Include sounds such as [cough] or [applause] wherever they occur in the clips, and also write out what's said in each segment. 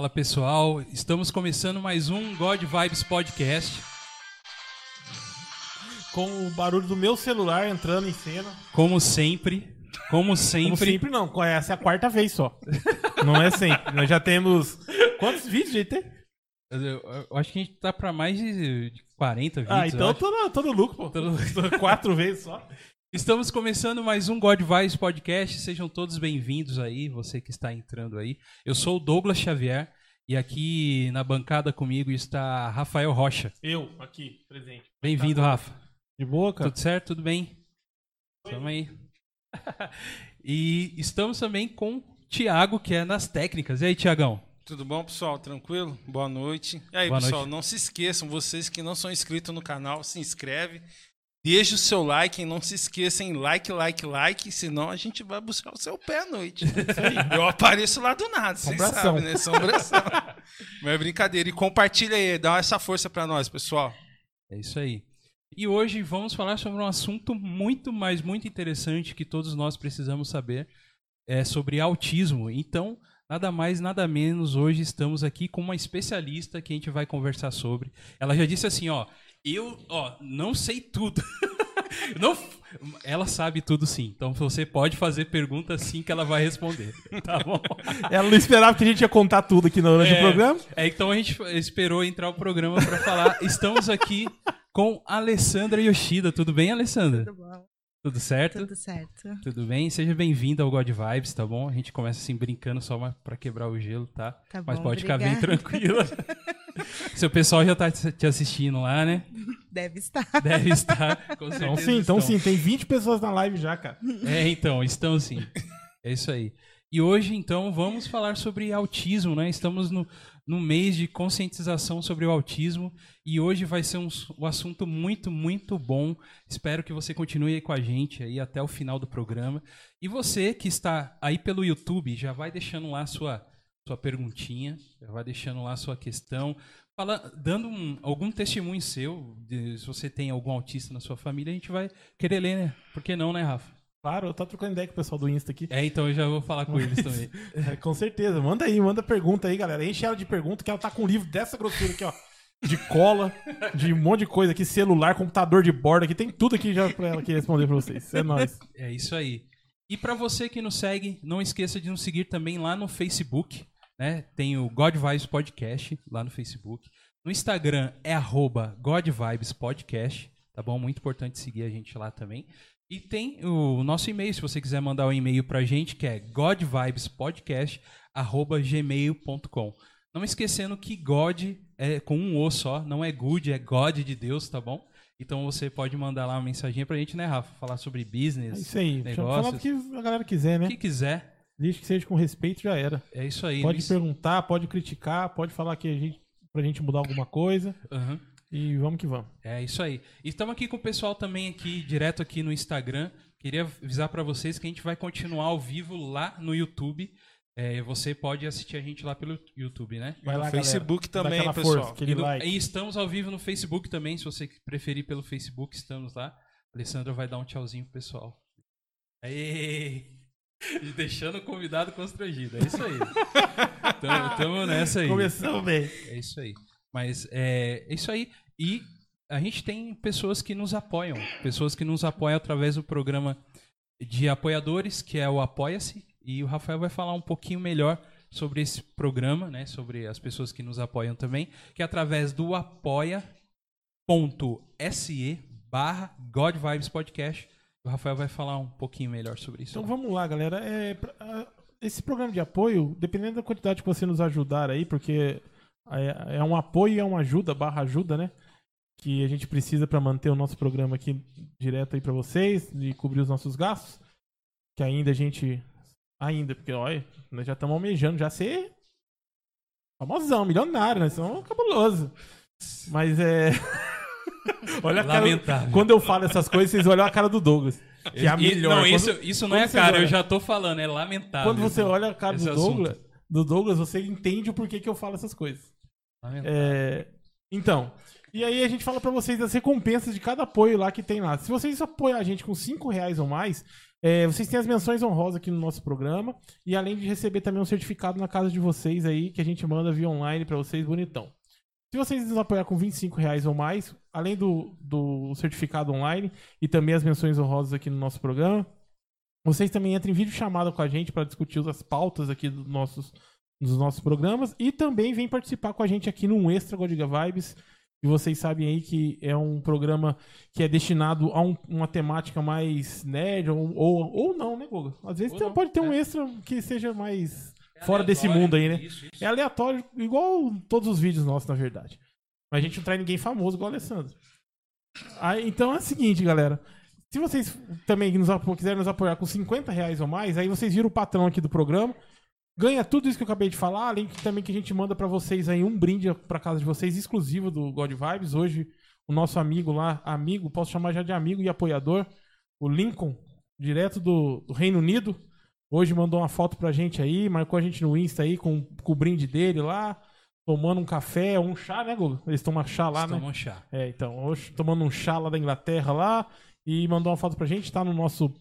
Fala pessoal, estamos começando mais um God Vibes Podcast. Com o barulho do meu celular entrando em cena. Como sempre, como sempre. Como sempre não, essa é a quarta vez só. não é sempre. Nós já temos. Quantos vídeos a tem? Eu, eu- eu acho que a gente tá pra mais de de 40 vídeos. Ah, eu então acho. tô no, tô no lucro, pô. Tô no- Quatro vezes só. Estamos começando mais um God Vibes Podcast. Sejam todos bem-vindos aí, você que está entrando aí. Eu sou o Douglas Xavier e aqui na bancada comigo está Rafael Rocha. Eu, aqui, presente. Bem-vindo, Rafa. De boa, cara? Tudo certo? Tudo bem? Tamo aí. [laughs] e estamos também com o Thiago, que é nas técnicas. E aí, Tiagão? Tudo bom, pessoal? Tranquilo? Boa noite. E aí, Boa pessoal, noite. não se esqueçam, vocês que não são inscritos no canal, se inscreve. Deixa o seu like e não se esqueçam, like, like, like, senão a gente vai buscar o seu pé à noite. [laughs] Eu apareço lá do nada, vocês sabem, né? Assombração. [laughs] Mas é brincadeira. E compartilha aí, dá essa força pra nós, pessoal. É isso aí. E hoje vamos falar sobre um assunto muito, mas muito interessante que todos nós precisamos saber. É sobre autismo. Então, nada mais, nada menos, hoje estamos aqui com uma especialista que a gente vai conversar sobre. Ela já disse assim, ó, eu, ó, não sei tudo. [laughs] não, ela sabe tudo sim. Então você pode fazer pergunta sim que ela vai responder, [laughs] tá bom? Ela não esperava que a gente ia contar tudo aqui no É, programa. É, então a gente esperou entrar o programa pra falar. Estamos aqui com Alessandra Yoshida. Tudo bem, Alessandra? Tudo bom? Tudo certo? Tudo certo. Tudo bem? Seja bem-vinda ao God Vibes, tá bom? A gente começa assim brincando só pra quebrar o gelo, tá? Tá Mas bom, pode ficar bem obrigada. tranquila. [laughs] [laughs] Seu pessoal já tá te assistindo lá, né? Deve estar. [laughs] Deve estar. Com Então certeza sim, então sim, tem 20 pessoas na live já, cara. É, então, estão sim. É isso aí. E hoje, então, vamos falar sobre autismo, né? Estamos no, no mês de conscientização sobre o autismo e hoje vai ser um, um assunto muito, muito bom. Espero que você continue aí com a gente aí até o final do programa. E você que está aí pelo YouTube, já vai deixando lá sua, sua perguntinha, já vai deixando lá sua questão, fala, dando um- algum testemunho seu, de- se você tem algum autista na sua família, a gente vai querer ler, né? Por que não, né, Rafa? Claro, eu tô trocando ideia com o pessoal do Insta aqui. É, então eu já vou falar com eles também. [laughs] É, com certeza. Manda aí, manda pergunta aí, galera. Enche ela de pergunta que ela tá com um livro dessa grossura aqui, ó. De cola, de um monte de coisa aqui, celular, computador de bordo aqui, tem tudo aqui já pra ela aqui responder pra vocês. É nóis. É isso aí. E pra você que nos segue, não esqueça de nos seguir também lá no Facebook, né? Tem o God Vibes Podcast lá no Facebook. No Instagram é arroba God Vibes Podcast, tá bom? Muito importante seguir a gente lá também. E tem o nosso e-mail, se você quiser mandar um e-mail pra gente, que é godvibespodcast@gmail.com. Não esquecendo que God é com um O só, não é good, é God de Deus, tá bom? Então você pode mandar lá uma mensaginha pra gente, né, Rafa? Falar sobre É business, isso aí. Eu falar o negócios. que a galera quiser, O né? que quiser. Desde que seja com respeito, já era. É isso aí. Pode Luiz. perguntar, pode criticar, pode falar que a gente, pra gente mudar alguma coisa. Aham. E vamos que vamos. É isso aí. Estamos aqui com o pessoal também aqui, direto aqui no Instagram. Queria avisar para vocês que a gente vai continuar ao vivo lá no YouTube. É, você pode assistir a gente lá pelo YouTube, né? Vai lá, No Facebook galera. também, pessoal. Força, E, no- like. e estamos ao vivo no Facebook também, se você preferir pelo Facebook, estamos lá. A Alessandra vai dar um tchauzinho pro pessoal. Aê! E deixando o convidado constrangido. É isso aí. tamo, tamo nessa aí. Começamos bem. É isso aí. Mas é, é isso aí. E a gente tem pessoas que nos apoiam. Pessoas que nos apoiam através do programa de apoiadores, que é o Apoia-se. E o Rafael vai falar um pouquinho melhor sobre esse programa, né? Sobre as pessoas que nos apoiam também. Que é através do apoia.se barra God Vibes Podcast. Rafael vai falar um pouquinho melhor sobre isso. Então vamos lá, galera. É, pra- esse programa de apoio, dependendo da quantidade que você nos ajudar aí, porque é, é um apoio é uma ajuda, barra ajuda, né? Que a gente precisa para manter o nosso programa aqui direto aí para vocês e cobrir os nossos gastos. Que ainda a gente. Ainda, porque olha, nós já estamos almejando já ser famosão, milionário, nós somos cabuloso. Mas é. [laughs] [laughs] olha a cara, Lamentável. Quando eu falo essas coisas, vocês olham a cara do Douglas. Que é a melhor. Não, isso, isso não é cara, eu já tô falando, é lamentável. Quando você olha a cara do assunto. Douglas, do Douglas, você entende o porquê que eu falo essas coisas. Lamentável. É, Então, e aí a gente fala pra vocês das recompensas de cada apoio lá que tem lá. Se vocês apoiar a gente com 5 reais ou mais, é, vocês têm as menções honrosas aqui no nosso programa. E além de receber também um certificado na casa de vocês aí, que a gente manda via online pra vocês, bonitão. Se vocês nos apoiar com 25 reais ou mais, além do, do certificado online e também as menções honrosas aqui no nosso programa, vocês também entram em vídeo chamada com a gente para discutir as pautas aqui dos nossos, dos nossos programas e também vem participar com a gente aqui no Extra Godiga Vibes. E vocês sabem aí que é um programa que é destinado a um- uma temática mais nerd ou, ou, ou não, né, Goga? Às vezes tem- não, pode ter um é. extra que seja mais fora desse mundo aí, né? Isso, isso. É aleatório, igual todos os vídeos nossos, na verdade. Mas a gente não traz ninguém famoso igual o Alessandro. Aí, então é o seguinte, galera. Se vocês também nos quiserem nos apoiar com 50 reais ou mais, aí vocês viram o patrão aqui do programa. Ganha tudo isso que eu acabei de falar, além que também que a gente manda pra vocês aí um brinde pra casa de vocês, exclusivo do God Vibes. Hoje, o nosso amigo lá, amigo, posso chamar já de amigo e apoiador, o Lincoln, direto do, do Reino Unido. Hoje mandou uma foto pra gente aí, marcou a gente no Insta aí com, com o brinde dele lá, tomando um café, um chá, né, Guga? Eles tomam chá lá, Eles né? tomam chá. É, então, hoje tomando um chá lá da Inglaterra lá e mandou uma foto pra gente, tá no nosso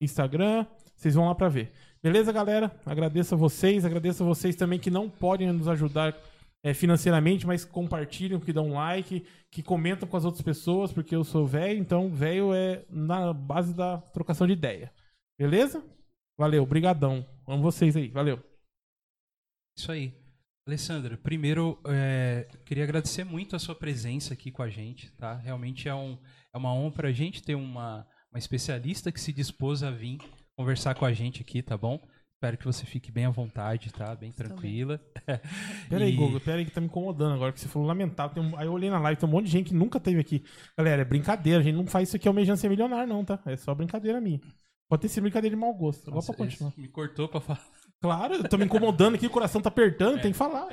Instagram, vocês vão lá pra ver. Beleza, galera? Agradeço a vocês, agradeço a vocês também que não podem nos ajudar é, financeiramente, mas compartilham, que dão like, que comentam com as outras pessoas, porque eu sou velho, então velho é na base da trocação de ideia. Beleza? Valeu, brigadão. Amo vocês aí, valeu. Isso aí. Alessandra, primeiro, é, queria agradecer muito a sua presença aqui com a gente, tá? Realmente é, um, é uma honra pra gente ter uma, uma especialista que se dispôs a vir conversar com a gente aqui, tá bom? Espero que você fique bem à vontade, tá? Bem tranquila. [laughs] Pera aí, E- Gogo, pera aí que tá me incomodando agora, que você falou lamentável. Tem um- Aí eu olhei na live, tem um monte de gente que nunca teve aqui. Galera, é brincadeira, a gente não faz isso aqui almejando ser milionário, não, tá? É só brincadeira minha. Pode ter sido brincadeira de mau gosto. Agora Nossa, pra continuar. Me cortou pra falar. Claro, eu tô me incomodando aqui, o coração tá apertando, É. tem que falar.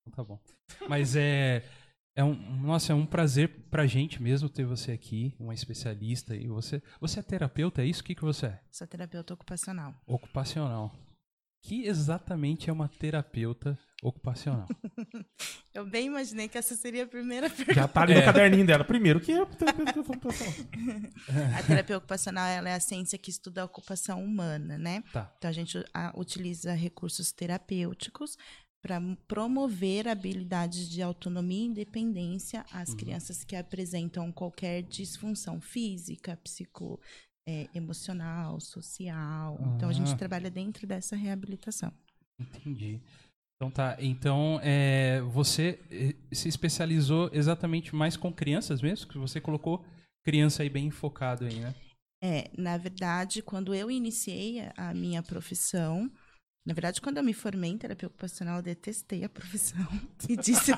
Então tá bom. Mas é, é um, nossa, é um prazer pra gente mesmo ter você aqui, uma especialista. E você, você é terapeuta, é isso? O que, que você é? Sou terapeuta ocupacional. Ocupacional. Que exatamente é uma terapeuta ocupacional? [laughs] Eu bem imaginei que essa seria a primeira pergunta. [laughs] Já tá ali É. no caderninho dela. Primeiro, que é terapeuta ocupacional? A terapia ocupacional ela é a ciência que estuda a ocupação humana, né? Tá. Então a gente a, utiliza recursos terapêuticos para promover habilidades de autonomia e independência às crianças que apresentam qualquer disfunção física, psico, é, emocional, social. Então a gente Ah. trabalha dentro dessa reabilitação. Entendi. Então tá. Então é, você eh, se especializou exatamente mais com crianças mesmo? Que você colocou criança aí bem focado aí, né? É, na verdade, quando eu iniciei a- minha profissão, na verdade, quando eu me formei em terapia ocupacional, eu detestei a profissão [laughs] e disse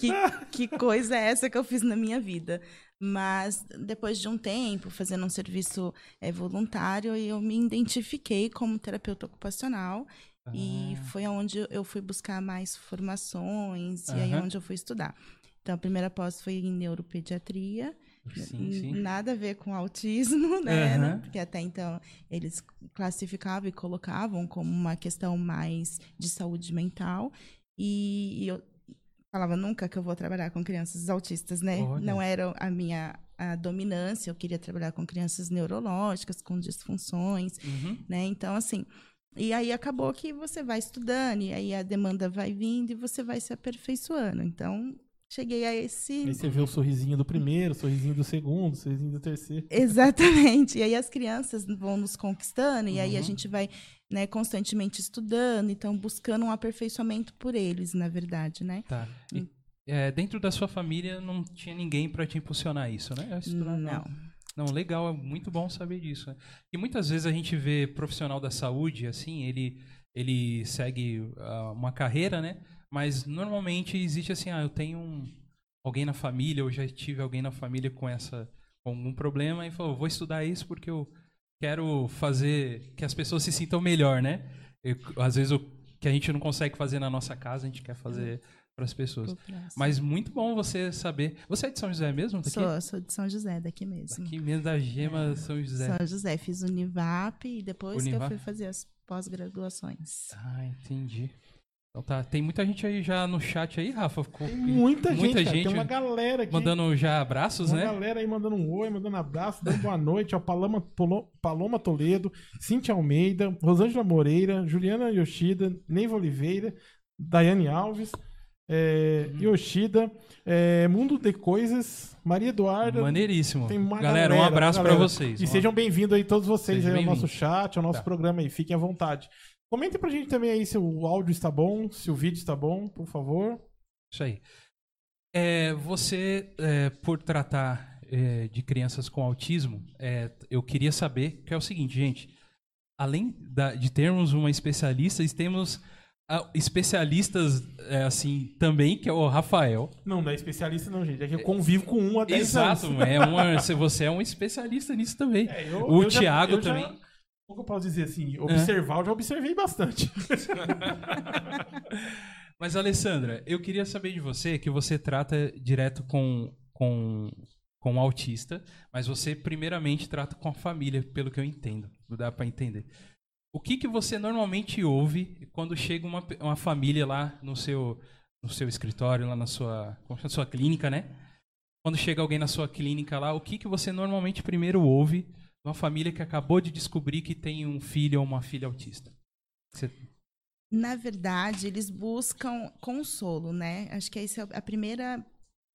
que, que coisa é essa que eu fiz na minha vida. Mas depois de um tempo, fazendo um serviço é, voluntário, eu me identifiquei como terapeuta ocupacional e Ah, foi onde eu fui buscar mais formações e aí onde eu fui estudar. Então, a primeira pós foi em neuropediatria. sim, sim. Nada a ver com autismo, [laughs] né? Aham. Porque até então eles classificavam e colocavam como uma questão mais de saúde mental. E, e eu falava nunca que eu vou trabalhar com crianças autistas, né? Olha. Não era a minha a dominância. Eu queria trabalhar com crianças neurológicas, com disfunções, Uhum. né? Então, assim. E aí acabou que você vai estudando, e aí a demanda vai vindo e você vai se aperfeiçoando. Então, cheguei a esse Aí você vê o sorrisinho do primeiro, o sorrisinho do segundo, o sorrisinho do terceiro. [laughs] Exatamente. E aí as crianças vão nos conquistando, e aí a Uhum. gente vai né, constantemente estudando, então buscando um aperfeiçoamento por eles, na verdade, né? Tá. E, é, dentro da sua família não tinha ninguém pra te impulsionar isso, né? A estudar, Não. Não, legal, é muito bom saber disso. né? E muitas vezes a gente vê profissional da saúde, assim, ele, ele segue ah, uma carreira, né? Mas normalmente existe assim, ah, eu tenho um, alguém na família, ou já tive alguém na família com essa com algum problema e falou, vou estudar isso porque eu quero fazer que as pessoas se sintam melhor, né? Eu- às vezes o que a gente não consegue fazer na nossa casa, a gente quer fazer para as pessoas. Mas muito bom você saber. Você é de São José mesmo? Daqui? Sou, sou de São José, daqui mesmo. Aqui mesmo da Gema São José. São José, fiz Univap e depois que Univap? eu fui fazer as pós-graduações. Ah, entendi. Então tá, tem muita gente aí já no chat aí, Rafa. Ficou- Tem muita, muita gente, gente Tem uma galera aqui. mandando já abraços, Uma né? galera aí mandando um oi, mandando abraço, dando boa noite. Ó, Paloma, Polo- Paloma Toledo, Cintia Almeida, Rosângela Moreira, Juliana Yoshida, Neiva Oliveira, Daiane Alves, é, Uhum. Yoshida, é, Mundo de Coisas, Maria Eduarda. Maneiríssimo. Uma galera, um galera, abraço galera. vocês. E sejam bem-vindos aí todos vocês aí ao nosso chat, ao nosso Tá. programa aí. Fiquem à vontade. Comentem pra gente também aí se o áudio está bom, se o vídeo está bom, por favor. Isso aí. É, você, é, por tratar é, de crianças com autismo, é, eu queria saber que é o seguinte, gente. Além da- de termos uma especialista, temos especialistas é, assim também, que é o Rafael. Não, não é especialista não, gente. É que eu convivo com um há 10 anos. Exato, é uma, você é um especialista nisso também. É, eu- o eu já- Thiago já- também. É. Como que eu posso dizer assim? Observar, eu já observei bastante. [laughs] Mas, Alessandra, eu queria saber de você que você trata direto com, com, com o autista, mas você primeiramente trata com a família, pelo que eu entendo. Não dá pra entender. O que, que você normalmente ouve quando chega uma, uma família lá no seu, no seu escritório, lá na sua, chama? sua clínica, né? Quando chega alguém na sua clínica lá, o que, que você normalmente primeiro ouve de uma família que acabou de descobrir que tem um filho ou uma filha autista? Você- Na verdade, eles buscam consolo, né? Acho que essa é a primeira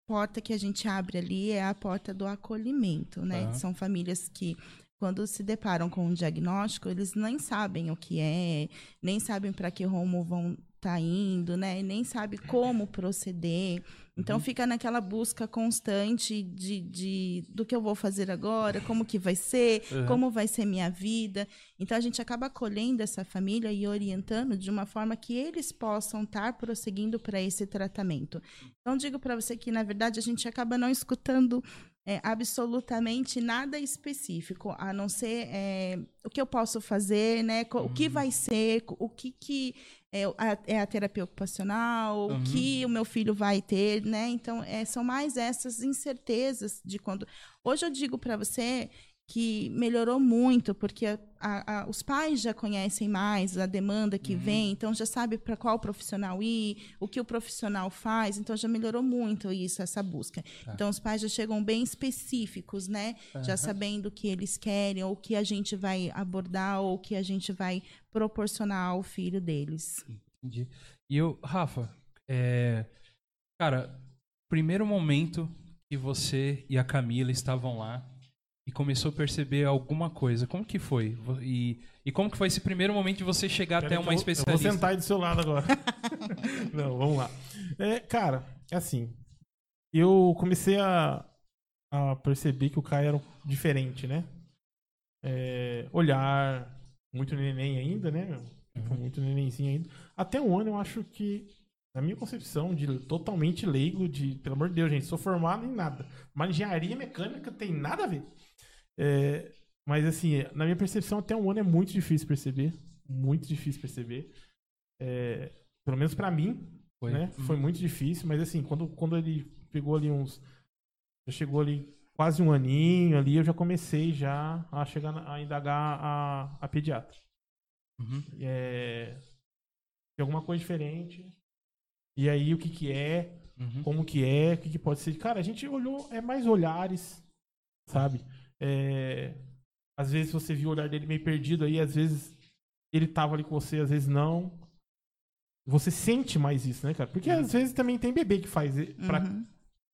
porta que a gente abre ali é a porta do acolhimento, né? São famílias que quando se deparam com um diagnóstico, eles nem sabem o que é, nem sabem para que rumo vão estar indo, né? E nem sabem como proceder. Então fica naquela busca constante de, de do que eu vou fazer agora, como que vai ser, [laughs] Uhum. como vai ser minha vida. Então a gente acaba acolhendo essa família e orientando de uma forma que eles possam estar prosseguindo para esse tratamento. Então digo para você que na verdade a gente acaba não escutando é, absolutamente nada específico, a não ser é, o que eu posso fazer, né? O que vai ser, o que, que é, a, é a terapia ocupacional, Uhum. o que o meu filho vai ter, né? Então, é, são mais essas incertezas de quando. Hoje eu digo para você que melhorou muito, porque a- a- os pais já conhecem mais a demanda que vem, então já sabe para qual profissional ir, o que o profissional faz, então já melhorou muito isso, essa busca. Então os pais já chegam bem específicos, né? Já sabendo o que eles querem, ou o que a gente vai abordar, ou o que a gente vai proporcionar ao filho deles. Entendi. E eu, Rafa, é, cara, primeiro momento que você e a Camila estavam lá e começou a perceber alguma coisa, como que foi? E, e como que foi esse primeiro momento de você chegar Pera até uma eu vou- Eu especialista? vou sentar aí do seu lado agora. [laughs] Não, vamos lá. É, cara, é assim. Eu comecei a, a perceber que o Caio era diferente, né? É, olhar, muito neném ainda, né? Tipo, Muito nenenzinho ainda. Até um ano eu acho que, na minha concepção, de totalmente leigo, de, pelo amor de Deus, gente, sou formado em nada. Mas engenharia mecânica tem nada a ver. É, mas assim, na minha percepção, até um ano é muito difícil perceber. Muito difícil perceber. É, pelo menos pra mim, Foi. né? Foi muito difícil, mas assim, quando, quando ele pegou ali uns. Já chegou ali quase um aninho ali, eu já comecei já a chegar a indagar a, a pediatra. Uhum. É, tem alguma coisa diferente. E aí, o que que é? Uhum. como que é, o que, que pode ser. Cara, a gente olhou, é mais olhares, sabe? É, às vezes você viu o olhar dele meio perdido aí, às vezes ele tava ali com você, às vezes não. Você sente mais isso, né, cara? Porque às vezes também tem bebê que faz. pra- Uhum.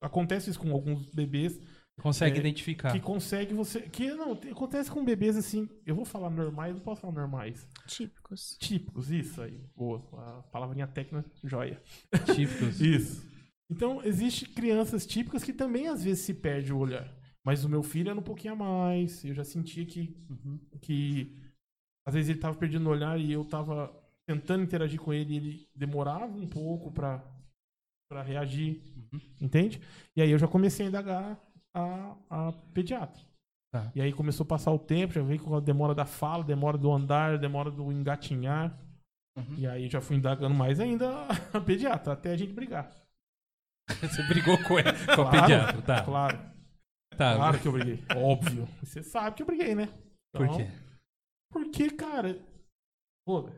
Acontece isso com alguns bebês Consegue É, identificar. que consegue você. Que não, acontece com bebês assim. Eu vou falar normais, não posso falar normais. Típicos. Típicos, isso aí. Boa. A palavrinha técnica, joia. Típicos. [laughs] Isso. Então, existe crianças típicas que também às vezes se perde o olhar. Mas o meu filho era um pouquinho a mais. Eu já sentia que, Uhum. que às vezes ele tava perdendo o olhar e eu tava tentando interagir com ele e ele demorava um pouco pra, pra reagir. Uhum. Entende? E aí eu já comecei a indagar a, a pediatra. Tá. E aí começou a passar o tempo, já veio com a demora da fala, demora do andar, demora do engatinhar. Uhum. E aí já fui indagando mais ainda [laughs] a pediatra, até a gente brigar. [laughs] Você brigou com, ele, com a Claro, pediatra, tá? Claro, tá. claro que eu briguei. Óbvio. Você sabe que eu briguei, né? Por Então, quê? Porque, cara, pô,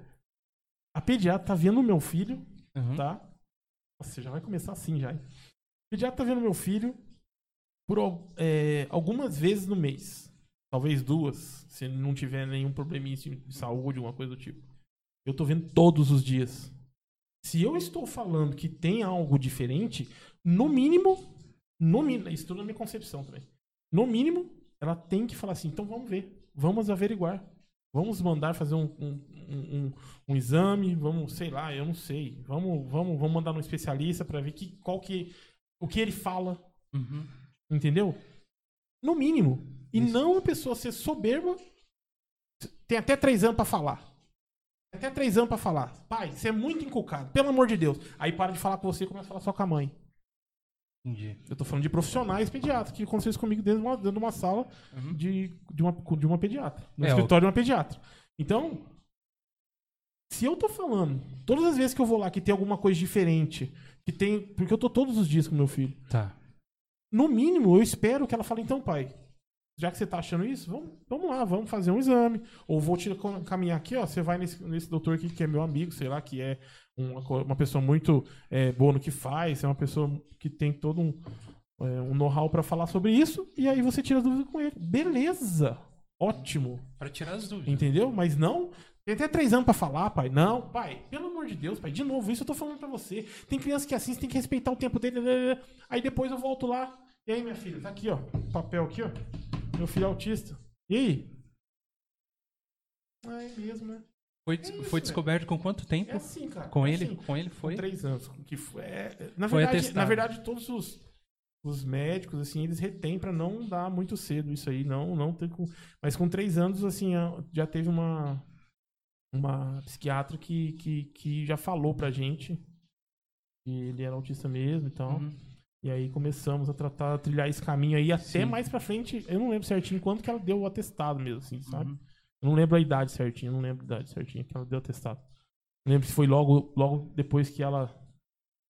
a pediatra tá vendo o meu filho Uhum. tá? Nossa, já vai começar assim já. hein? O pediatra tá vendo meu filho por é, algumas vezes no mês. Talvez duas, se não tiver nenhum probleminha de de saúde, alguma coisa do tipo. Eu tô vendo todos os dias. Se eu estou falando que tem algo diferente, no mínimo, no isso tudo na minha concepção também. No mínimo, ela tem que falar assim, então vamos ver, vamos averiguar. Vamos mandar fazer um, um, um, um- exame, vamos, sei lá, eu não sei. Vamos, vamos, vamos mandar um especialista para ver que, qual que, o que ele fala, Uhum. entendeu? No mínimo. E Isso. não a pessoa ser soberba. Tem até três anos pra falar. Até três anos pra falar. Pai, você é muito inculcado, pelo amor de Deus. Aí para de falar com você e começa a falar só com a mãe. Entendi. Eu tô falando de profissionais pediatras que aconteceu isso comigo dentro de uma, dentro de uma sala Uhum. de, de, uma, de uma pediatra. No É, escritório de uma pediatra. Então, se eu tô falando, todas as vezes que eu vou lá que tem alguma coisa diferente, que tem. Porque eu tô todos os dias com meu filho. Tá. No mínimo, eu espero que ela fale, então, pai, já que você tá achando isso, vamos, vamos lá, vamos fazer um exame. Ou vou te cam- caminhar aqui, ó. Você vai nesse, nesse doutor aqui que é meu amigo, sei lá, que é uma, uma pessoa muito é, boa no que faz, é uma pessoa que tem todo um, é, um know-how pra falar sobre isso, e aí você tira dúvida com ele. Beleza! Ótimo! Pra tirar as dúvidas. Entendeu? Mas não. Tem até três anos pra falar, pai. Não, pai, pelo amor de Deus, pai. De novo, isso eu tô falando pra você. Tem criança que é assim, você tem que respeitar o tempo dele. Aí depois eu volto lá. E aí, minha filha? Tá aqui, ó. Papel aqui, ó. Meu filho é autista. E aí? Ah, é mesmo, né? Foi, É isso, foi descoberto com quanto tempo? É assim, cara. Com é ele? assim. Com ele foi? Com três anos. Que foi, é, na, Foi verdade, na verdade, todos os, os médicos, assim, eles retêm pra não dar muito cedo isso aí. Não, não ter com, mas com três anos, assim, já teve uma, uma psiquiatra que, que, que já falou pra gente que ele era autista mesmo e tal. Uhum. E aí começamos a tratar, a trilhar esse caminho aí até Sim. mais pra frente. Eu não lembro certinho quanto que ela deu o atestado mesmo, assim, sabe? Uhum. Eu não lembro a idade certinha, não lembro a idade certinha que ela deu atestado. Não lembro se foi logo, logo depois que ela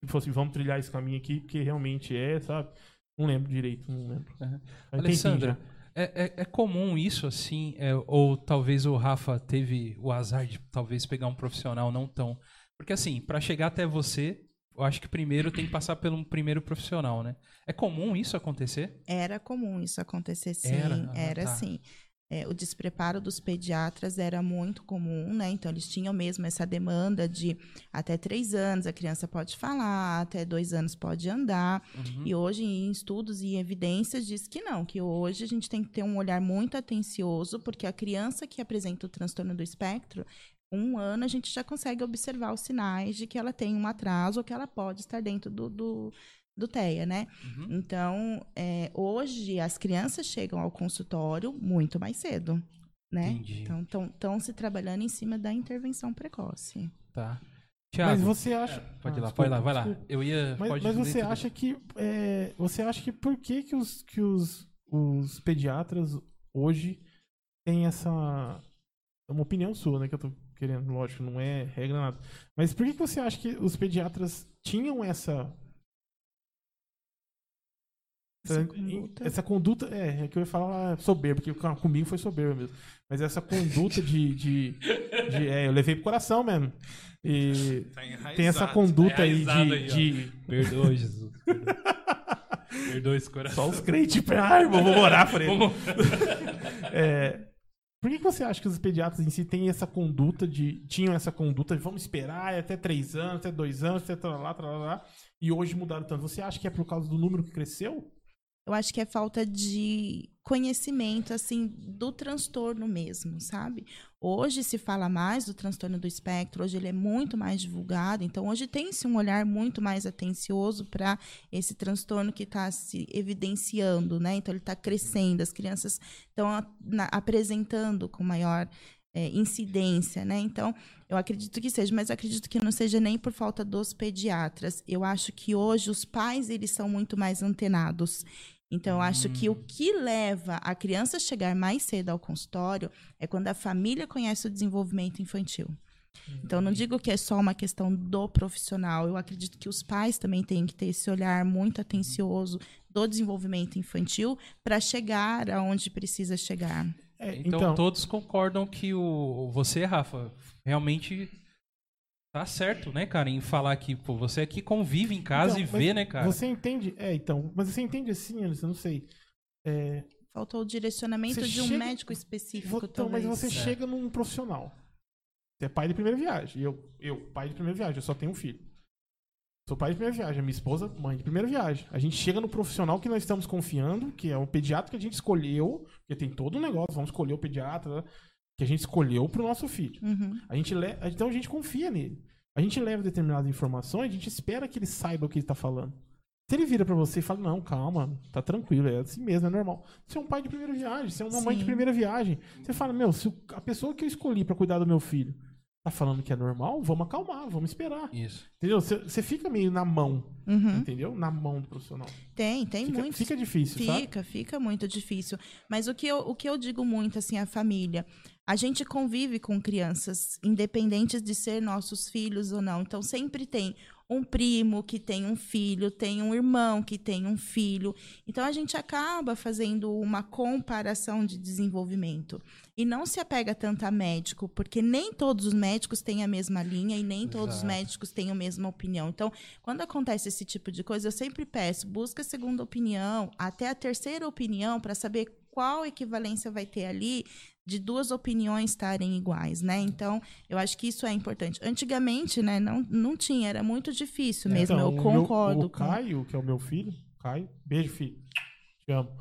falou assim, vamos trilhar esse caminho aqui, porque realmente é, sabe? Não lembro direito, não lembro. Uhum. Alessandra, é, é, é comum isso, assim, é, ou talvez o Rafa teve o azar de talvez pegar um profissional não tão. Porque assim, pra chegar até você, eu acho que primeiro tem que passar pelo primeiro profissional, né? É comum isso acontecer? Era comum isso acontecer, sim. Era? Era, Ah, tá. sim. É, o despreparo dos pediatras era muito comum, né? Então, eles tinham mesmo essa demanda de até três anos a criança pode falar, até dois anos pode andar. Uhum. E hoje, em estudos e evidências, diz que não, que hoje a gente tem que ter um olhar muito atencioso, porque a criança que apresenta o transtorno do espectro, um ano a gente já consegue observar os sinais de que ela tem um atraso ou que ela pode estar dentro do, do, do TEA, né? Uhum. Então, é, hoje as crianças chegam ao consultório muito mais cedo, né? Entendi. Então, estão se trabalhando em cima da intervenção precoce. Tá. Mas Thiago, você acha. pode ir Ah, lá, desculpa, vai lá, vai lá. desculpa. Eu ia. Mas, pode mas você tudo. acha que. é, você acha que por que, que, os, que os, os pediatras hoje têm essa. É uma opinião sua, né? Que eu tô querendo, lógico, não é regra nada. Mas por que, que você acha que os pediatras tinham essa. Essa Essa, conduta. essa conduta, é, é que eu ia falar soberba, porque com- comigo foi soberba mesmo. Mas essa conduta de. de, de- é, eu levei pro coração mesmo. E [laughs] Tá tem essa conduta aí enraizado de- aí, de Perdoa, Jesus. Perdoa, [laughs] Perdoa esse coração. Só os crentes. Ai, irmão, vou orar por ele. Vamos- [laughs] É, por que você acha que os pediatras em si têm essa conduta de. tinham essa conduta de vamos esperar até três anos, até dois anos, até lá, lá, e hoje mudaram tanto? Você acha que é por causa do número que cresceu? Eu acho que é falta de conhecimento, assim, do transtorno mesmo, sabe? Hoje se fala mais do transtorno do espectro, hoje ele é muito mais divulgado, então hoje tem-se um olhar muito mais atencioso para esse transtorno que está se evidenciando, né? Então ele está crescendo, as crianças estão apresentando com maior é, incidência, né? Então, eu acredito que seja, mas acredito que não seja nem por falta dos pediatras. Eu acho que hoje os pais, eles são muito mais antenados. Então, eu acho que o que leva a criança a chegar mais cedo ao consultório é quando a família conhece o desenvolvimento infantil. Então, não digo que é só uma questão do profissional. Eu acredito que os pais também têm que ter esse olhar muito atencioso do desenvolvimento infantil para chegar aonde precisa chegar. É, Então, então, todos concordam que o você, Rafa, realmente tá certo, né, cara, em falar que, pô, você aqui convive em casa Então, e mas vê, né, cara? Você entende? É, então. Mas você entende assim, Anderson? Eu não sei. É, Faltou o direcionamento de um chega- médico específico, então, mas talvez. você chega num profissional. Você é pai de primeira viagem. Eu, eu, pai de primeira viagem, eu só tenho um filho. Sou pai de primeira viagem. A minha esposa, mãe de primeira viagem. A gente chega no profissional que nós estamos confiando, que é o pediatra que a gente escolheu, porque tem todo um negócio, vamos escolher o pediatra que a gente escolheu pro nosso filho. Uhum. A gente le... Então a gente confia nele. A gente leva determinadas informações, a gente espera que ele saiba o que ele tá falando. Se ele vira pra você e fala, não, calma, tá tranquilo, é assim mesmo, é normal. Você é um pai de primeira viagem, você é uma mãe de Sim. primeira viagem. Você fala, meu, se o- a pessoa que eu escolhi pra cuidar do meu filho tá falando que é normal, vamos acalmar, vamos esperar. Isso. Entendeu? Você, fica meio na mão, Uhum. entendeu? Na mão do profissional. Tem, tem Fica, muito. fica difícil, sabe? Fica, fica muito difícil. Mas o que, eu, o que eu digo muito, assim, a família, a gente convive com crianças, independentes de ser nossos filhos ou não. Então, sempre tem um primo que tem um filho, tem um irmão que tem um filho. Então, a gente acaba fazendo uma comparação de desenvolvimento. E não se apega tanto a médico, porque nem todos os médicos têm a mesma linha e nem todos os Exato. médicos têm a mesma opinião. Então, quando acontece esse tipo de coisa, eu sempre peço, busca a segunda opinião, até a terceira opinião, para saber qual equivalência vai ter ali de duas opiniões estarem iguais, né? Então, eu acho que isso é importante. Antigamente, né, não, não tinha, era muito difícil mesmo, Então, eu o meu- concordo o com... Caio, que é o meu filho, Caio, beijo, filho. Te amo.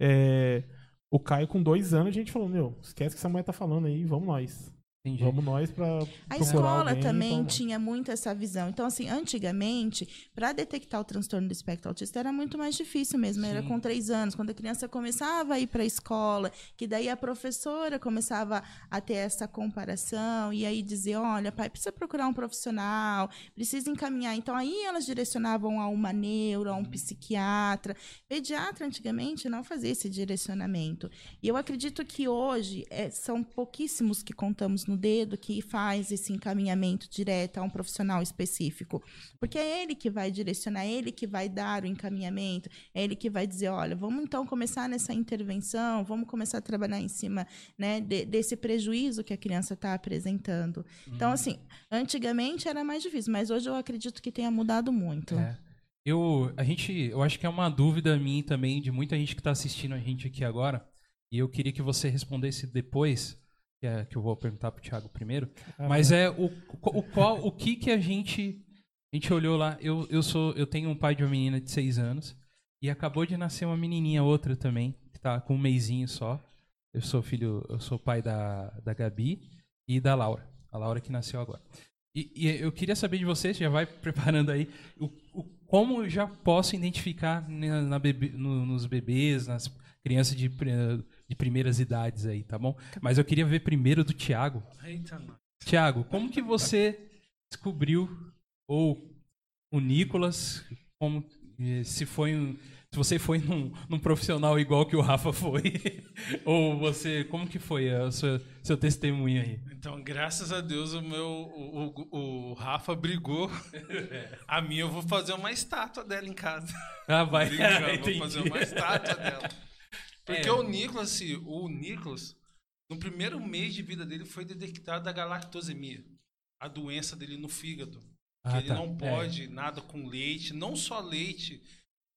É, o Caio, com dois anos, a gente falou: Meu, esquece o que essa mãe tá falando aí, vamos nós. Entendi. Vamos nós pra. A escola alguém, também vamos. tinha muito essa visão. Então, assim, antigamente, para detectar o transtorno do espectro autista era muito mais difícil mesmo. Era Sim. com três anos, quando a criança começava a ir para a escola, que daí a professora começava a ter essa comparação e aí dizer: olha, pai, precisa procurar um profissional, precisa encaminhar. Então, aí elas direcionavam a uma neuro, a um psiquiatra. Pediatra, antigamente, não fazia esse direcionamento. E eu acredito que hoje é, são pouquíssimos que contamos no dedo que faz esse encaminhamento direto a um profissional específico. Porque é ele que vai direcionar, é ele que vai dar o encaminhamento, é ele que vai dizer, olha, vamos então começar nessa intervenção, vamos começar a trabalhar em cima né, de- desse prejuízo que a criança está apresentando. Então, assim, antigamente era mais difícil, mas hoje eu acredito que tenha mudado muito. É. Eu, a gente, eu acho que é uma dúvida minha também, de muita gente que está assistindo a gente aqui agora, e eu queria que você respondesse depois, que, é, que eu vou perguntar pro Thiago primeiro, mas é o, o, qual, o que que a gente, a gente olhou lá, eu, eu, sou, eu tenho um pai de uma menina de seis anos, e acabou de nascer uma menininha, outra também, que tá com um mêsinho só, eu sou filho, eu sou pai da, da Gabi e da Laura, a Laura que nasceu agora. E, e eu queria saber de você, já vai [laughs] preparando aí, o, o- como eu já posso identificar na, na bebê- no- nos bebês, nas crianças de, pri- de primeiras idades aí, tá bom? Mas eu queria ver primeiro do Tiago. Eita, nós. Tiago, como que você descobriu, ou o Nicolas, como, eh, se foi um, se você foi [laughs] num, num profissional igual que o Rafa foi, [laughs] ou você, como que foi o seu, seu testemunho aí? Então, graças a Deus, o meu o, o- o Rafa brigou. [laughs] A minha eu vou fazer uma estátua dela em casa. Ah, vai. Brincando, vou Entendi. fazer uma estátua dela. Porque É. o Nicolas, assim, o Nicolas, no primeiro mês de vida dele foi detectada a galactosemia, a doença dele no fígado. Ah, ele tá. não É. pode nada com leite, não só leite.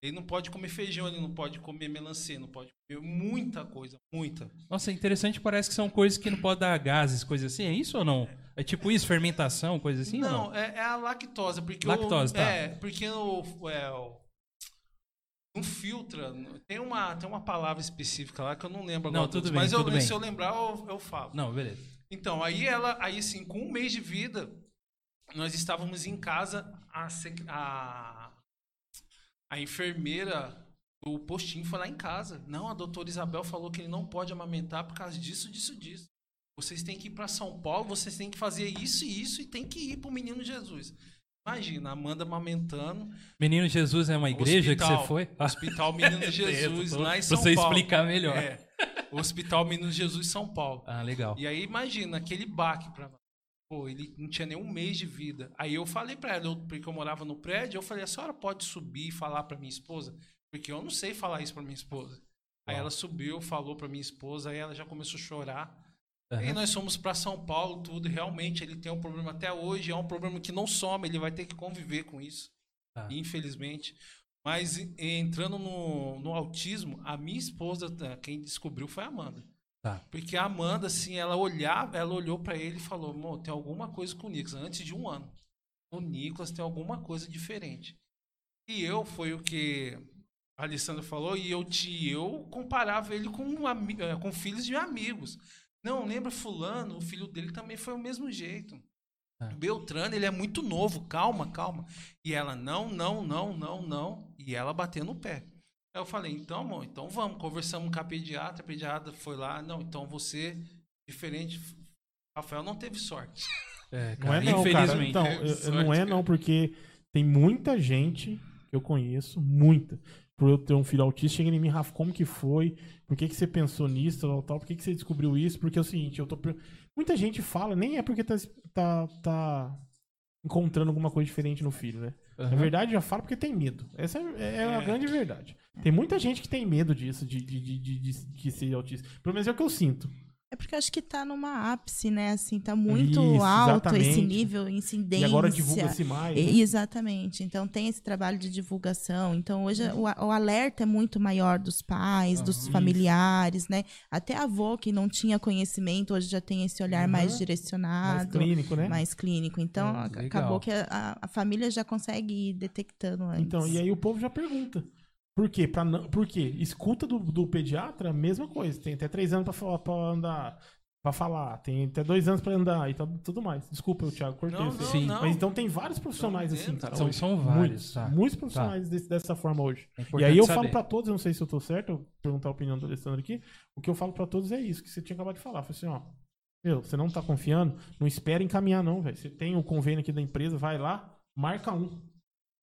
Ele não pode comer feijão, ele não pode comer melancia, não pode comer muita coisa, muita. Nossa, é interessante, parece que são coisas que não pode dar gases, coisas assim, é isso ou não? É tipo isso, fermentação, coisa assim ou não, não? É, é a lactose, porque Lactose, o, tá. é porque o, é, o- não filtra. Tem uma tem uma palavra específica lá que eu não lembro agora. Não, tudo bem, mas eu, tudo bem. se eu lembrar eu, eu falo. Não, beleza. Então aí ela aí assim com um mês de vida nós estávamos em casa a a, a enfermeira do postinho foi lá em casa. Não, a doutora Isabel falou que ele não pode amamentar por causa disso, disso, disso. Vocês têm que ir para São Paulo, vocês têm que fazer isso e isso e tem que ir para o Menino Jesus. Imagina, Amanda amamentando, Menino Jesus é uma igreja que Hospital. você foi? Hospital [laughs] Menino Jesus, Tô- lá em São Você Paulo. explicar melhor. É, Hospital Menino Jesus, São Paulo. Ah, legal. E aí imagina, aquele baque pra nós. Pô, ele não tinha nem um mês de vida. Aí eu falei pra ela, eu- porque eu morava no prédio, eu falei, a senhora pode subir e falar pra minha esposa? Porque eu não sei falar isso pra minha esposa. Aí ela subiu, falou pra minha esposa, aí ela já começou a chorar. E nós fomos para São Paulo, tudo. Realmente ele tem um problema até hoje. É um problema que não some. Ele vai ter que conviver com isso, Tá. infelizmente. Mas entrando no, no autismo, a minha esposa, tá, quem descobriu foi a Amanda. Tá. Porque a Amanda, assim, ela olhava, ela olhou para ele e falou: Amor, tem alguma coisa com o Nicolas. Antes de um ano. O Nicolas tem alguma coisa diferente. E eu, foi o que a Alessandra falou, e eu, te, eu comparava ele com, eh, com filhos de amigos. Não, lembra Fulano, o filho dele também foi o mesmo jeito. É. Beltrano, ele é muito novo, calma, calma. E ela, não, não, não, não, não. E ela batendo no pé. Aí eu falei, então, amor, então vamos. Conversamos com a pediatra, a pediatra foi lá, não, então você, diferente. Rafael não teve sorte. É, Não é cara, não, cara. infelizmente. Então, É, eu- eu sorte, não é cara. não, porque tem muita gente que eu conheço, muita. Por eu ter um filho autista, chega em mim, Rafa, como que foi? Por que, que você pensou nisso, tal, tal? Por que, que você descobriu isso? Porque é o seguinte, eu tô... Muita gente fala, nem é porque tá, tá, tá encontrando alguma coisa diferente no filho, né? Na Aham. verdade, já fala porque tem medo. Essa é, é a É. grande verdade. Tem muita gente que tem medo disso, de, de, de, de, de- de ser autista. Pelo menos é o que eu sinto. É porque acho que tá numa ápice, né? Assim, tá muito Isso, alto esse nível, incidência. E agora divulga-se mais. né? Exatamente. Então tem esse trabalho de divulgação. Então hoje o, a- o alerta é muito maior dos pais, dos Aham. familiares, né? Até a avó que não tinha conhecimento hoje já tem esse olhar mais Aham. mais direcionado, clínico, né? mais clínico. Então legal. acabou que a, a- a família já consegue ir detectando antes. Então, e aí o povo já pergunta. Por quê? Pra não, por quê? Escuta do, do pediatra, mesma coisa. Tem até três anos pra, falar, pra andar, pra falar. Tem até dois anos pra andar e tá, tudo mais. Desculpa, Thiago, cortei Não, não, Sim. não. Mas então tem vários profissionais assim, cara. São- hoje. são vários, Muitos, tá. muitos profissionais desse- dessa forma hoje. É E aí eu saber. falo pra todos, eu não sei se eu tô certo, eu vou perguntar a opinião do Alessandro aqui. O que eu falo pra todos é isso, que você tinha acabado de falar. Falei assim, ó. Meu, você não tá confiando? Não espera encaminhar, não, velho. Você tem o convênio aqui da empresa, vai lá, marca um.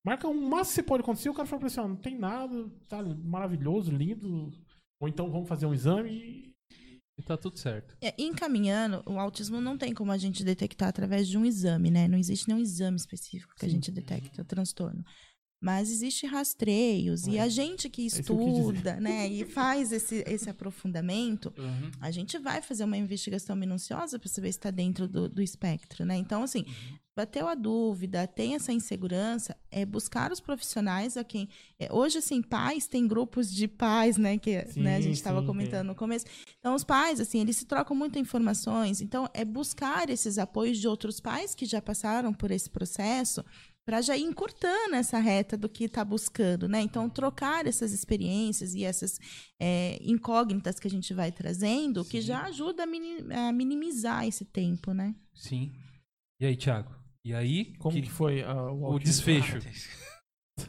Marca um, o máximo que pode acontecer, o cara fala pra você, ó, não tem nada, tá maravilhoso, lindo. Ou então vamos fazer um exame e. E tá tudo certo. É, encaminhando, o autismo não tem como a gente detectar através de um exame, né? Não existe nenhum exame específico que a Sim. gente detecte o transtorno. Mas existe rastreios, e É. a gente que dizer. estuda, né, e faz esse, esse aprofundamento, Uhum. a gente vai fazer uma investigação minuciosa para saber se está dentro do, do espectro, né? Então, assim, Uhum. bateu a dúvida, tem essa insegurança, é buscar os profissionais a quem. é, hoje, assim, pais têm grupos de pais, né? Que Sim, né, a gente estava comentando tem. no começo. Então, os pais, assim, eles se trocam muitas informações. Então, é buscar esses apoios de outros pais que já passaram por esse processo para já ir encurtando essa reta do que está buscando, né? Então, trocar essas experiências e essas é, incógnitas que a gente vai trazendo, que Sim. já ajuda a, mini- a minimizar esse tempo, né? Sim. E aí, Thiago? E aí? Como que, foi ah, o, o desfecho? [laughs]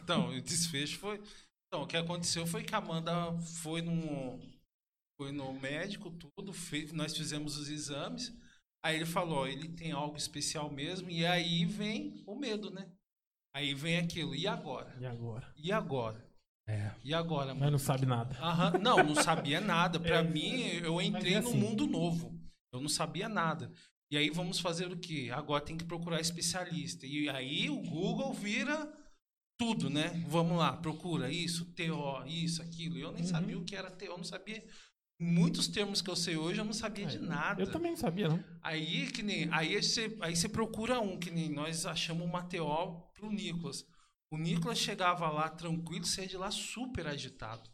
Então, o desfecho foi. Então, o que aconteceu foi que a Amanda foi no, foi no médico, tudo, fez, nós fizemos os exames. Aí ele falou: ó, ele tem algo especial mesmo. E aí vem o medo, né? Aí vem aquilo. E agora? E agora? E agora? É. E agora, Mas não sabe nada. Aham, Não, não sabia nada. Pra É, mim, eu entrei é num assim. mundo novo. Eu não sabia nada. E aí vamos fazer o quê? Agora tem que procurar especialista. E aí o Google vira tudo, né? Vamos lá, procura isso, TO, isso, aquilo. Eu nem Uhum. sabia o que era TO, eu não sabia. Muitos termos que eu sei hoje, eu não sabia de nada. É, Eu também não sabia, não. Aí que nem, aí você, aí você procura um que nem nós achamos uma TO pro Nicolas. O Nicolas chegava lá tranquilo, saía de lá super agitado.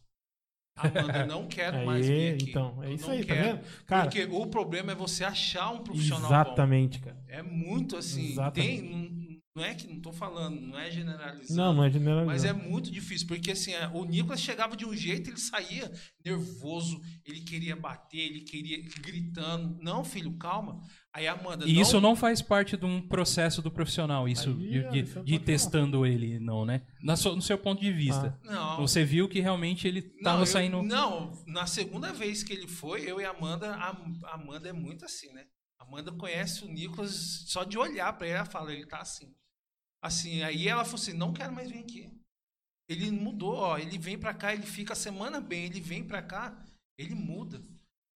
Amanda, não [laughs] quero mais vir aqui. então, é Eu isso aí, tá quero. vendo? Cara, Porque o problema é você achar um profissional bom. exatamente, cara. É muito assim, Exatamente. tem, não, é que não tô falando, não é generalizando. Não, não é generalizando. Mas é muito difícil, porque assim, é, o Nicolas chegava de um jeito, ele saía nervoso, ele queria bater, ele queria gritando. Não, filho, calma. Aí a Amanda, E isso não faz parte de um processo do profissional, isso Aí, de, ó, de- isso de testando ele, não, né? Na sua- no seu ponto de vista. Não. Você viu que realmente ele tava eu- saindo. Não, na segunda vez que ele foi, eu e a Amanda, a a Amanda é muito assim, né? A Amanda conhece o Nicolas só de olhar pra ele, ela fala, ele tá assim. Assim, aí ela falou assim, não quero mais vir aqui. Ele mudou, ó, ele vem pra cá, ele fica a semana bem, ele vem pra cá, ele muda.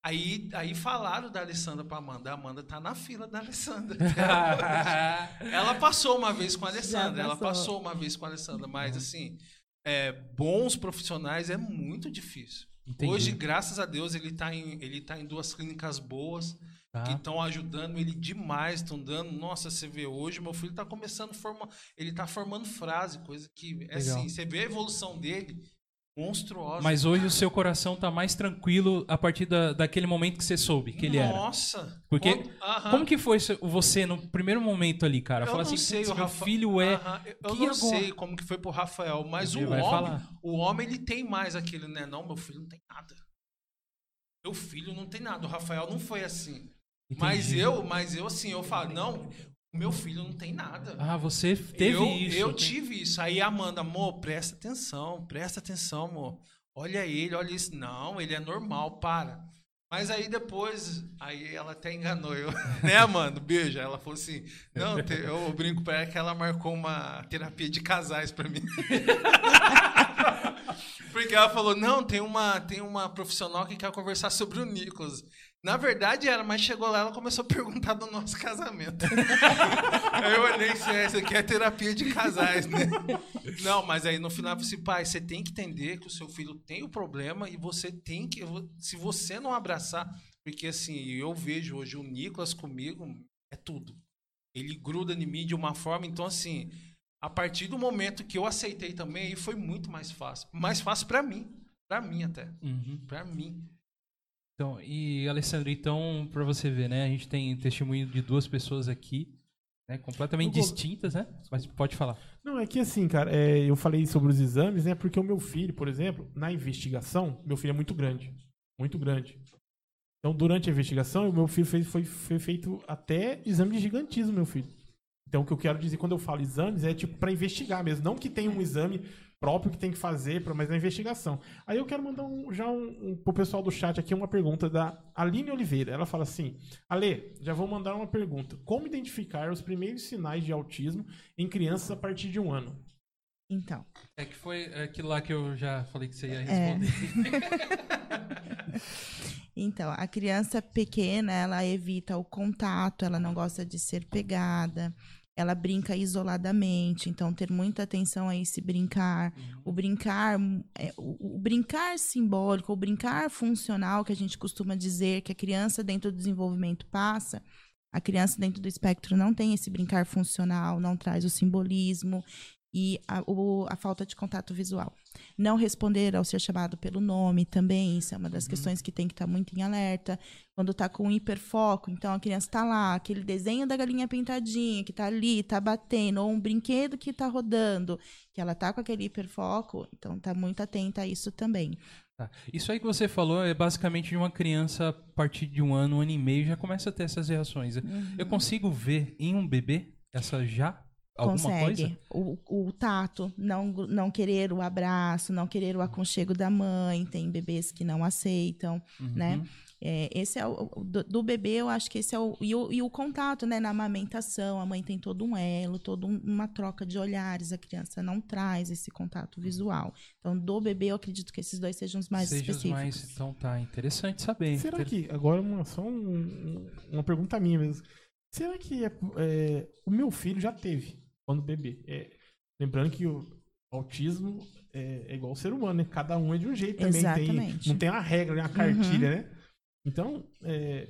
Aí, aí falaram da Alessandra pra Amanda, a Amanda tá na fila da Alessandra. [laughs] Ela passou uma vez com a Alessandra, ela passou. uma vez com a Alessandra, mas assim, é, bons profissionais é muito difícil. Entendi. Hoje, graças a Deus, ele está em, ele tá em duas clínicas boas. Tá. que estão ajudando ele demais, estão dando. Nossa, você vê hoje, meu filho está começando a formar. Ele está formando frase, coisa que é Legal. assim, você vê a evolução dele monstruosa. Mas hoje o seu coração tá mais tranquilo a partir da, daquele momento que você soube que ele era. Nossa! Porque- Quando-. Como que foi você no primeiro momento ali, cara? Eu Falar não assim, sei, "Putz, o meu Rafa- filho é. Eu não agora? sei como que foi pro Rafael, mas Ele o homem, falar. o homem ele tem mais aquele, né? Não, meu filho não tem nada. Meu filho não tem nada. O Rafael não foi assim. Mas Entendi. eu, mas eu assim, eu falo, não, o meu filho não tem nada. Ah, você teve eu, isso. Eu tive isso. Aí a Amanda, amor, presta atenção, presta atenção, amor. Olha ele, olha isso. Não, ele é normal, para. Mas aí depois, aí ela até enganou eu. [laughs] né, Amanda? Beijo. Ela falou assim: não, eu brinco pra ela que ela marcou uma terapia de casais pra mim. [laughs] Porque ela falou: não, tem uma, tem uma profissional que quer conversar sobre o Nicolas. Na verdade era, mas chegou lá ela começou a perguntar do nosso casamento. aí [laughs] eu olhei se essa aqui é terapia de casais, né? Não, mas aí no final eu falei assim, pai, você tem que entender que o seu filho tem o problema e você tem que. Se você não abraçar, porque assim, eu vejo hoje o Nicolas comigo, é tudo. Ele gruda em mim de uma forma, então assim, a partir do momento que eu aceitei também, aí foi muito mais fácil. Mais fácil pra mim. Pra mim até. Uhum. Pra mim. Então, e Alessandro, então, pra você ver, né? A gente tem testemunho de duas pessoas aqui, né? Completamente Eu distintas, né? Mas pode falar. Não, é que assim, cara, é, eu falei sobre os exames, né? Porque o meu filho, por exemplo, na investigação, meu filho é muito grande. Muito grande. Então, durante a investigação, o meu filho fez, foi, foi feito até exame de gigantismo, meu filho. Então, o que eu quero dizer quando eu falo exames é tipo pra investigar mesmo. Não que tenha um exame próprio que tem que fazer, pra- mas na investigação. Aí eu quero mandar um, já um, um, pro pessoal do chat aqui uma pergunta da Aline Oliveira. Ela fala assim: Ale, já vou mandar uma pergunta. Como identificar os primeiros sinais de autismo em crianças a partir de um ano? Então, É que foi aquilo lá que eu já falei que você ia É. responder. [laughs] Então, a criança pequena, ela evita o contato, ela não gosta de ser pegada, ela brinca isoladamente, então ter muita atenção a esse brincar. O brincar, é, o, o brincar simbólico, o brincar funcional que a gente costuma dizer que a criança dentro do desenvolvimento passa, a criança dentro do espectro não tem esse brincar funcional, não traz o simbolismo e a, o- a falta de contato visual. Não responder ao ser chamado pelo nome também, isso é uma das questões que tem que estar muito em alerta. Quando está com hiperfoco, então a criança está lá, aquele desenho da galinha pintadinha que está ali, está batendo, ou um brinquedo que está rodando, que ela está com aquele hiperfoco, então está muito atenta a isso também. Tá. Isso aí que você falou é basicamente de uma criança a partir de um ano, um ano e meio, já começa a ter essas reações. Eu consigo ver em um bebê essa já? Alguma Consegue. coisa? O, o tato, não, não querer o abraço, não querer o aconchego da mãe, tem bebês que não aceitam, né? Uhum. É, esse é o, do, do bebê, eu acho que esse é o e, o. e o contato, né? Na amamentação, a mãe tem todo um elo, toda um- uma troca de olhares, a criança não traz esse contato visual. Então, do bebê, eu acredito que esses dois sejam os mais Seja os específicos. mais. Então tá, interessante saber. Será Inter- que, agora uma, só um- uma pergunta minha mesmo. Será que é, é, o meu filho já teve quando bebê? É, lembrando que o autismo é, é igual ao ser humano, né? Cada um é de um jeito também. Tem, Exatamente. não tem uma regra, né? uma cartilha, né? Então, é,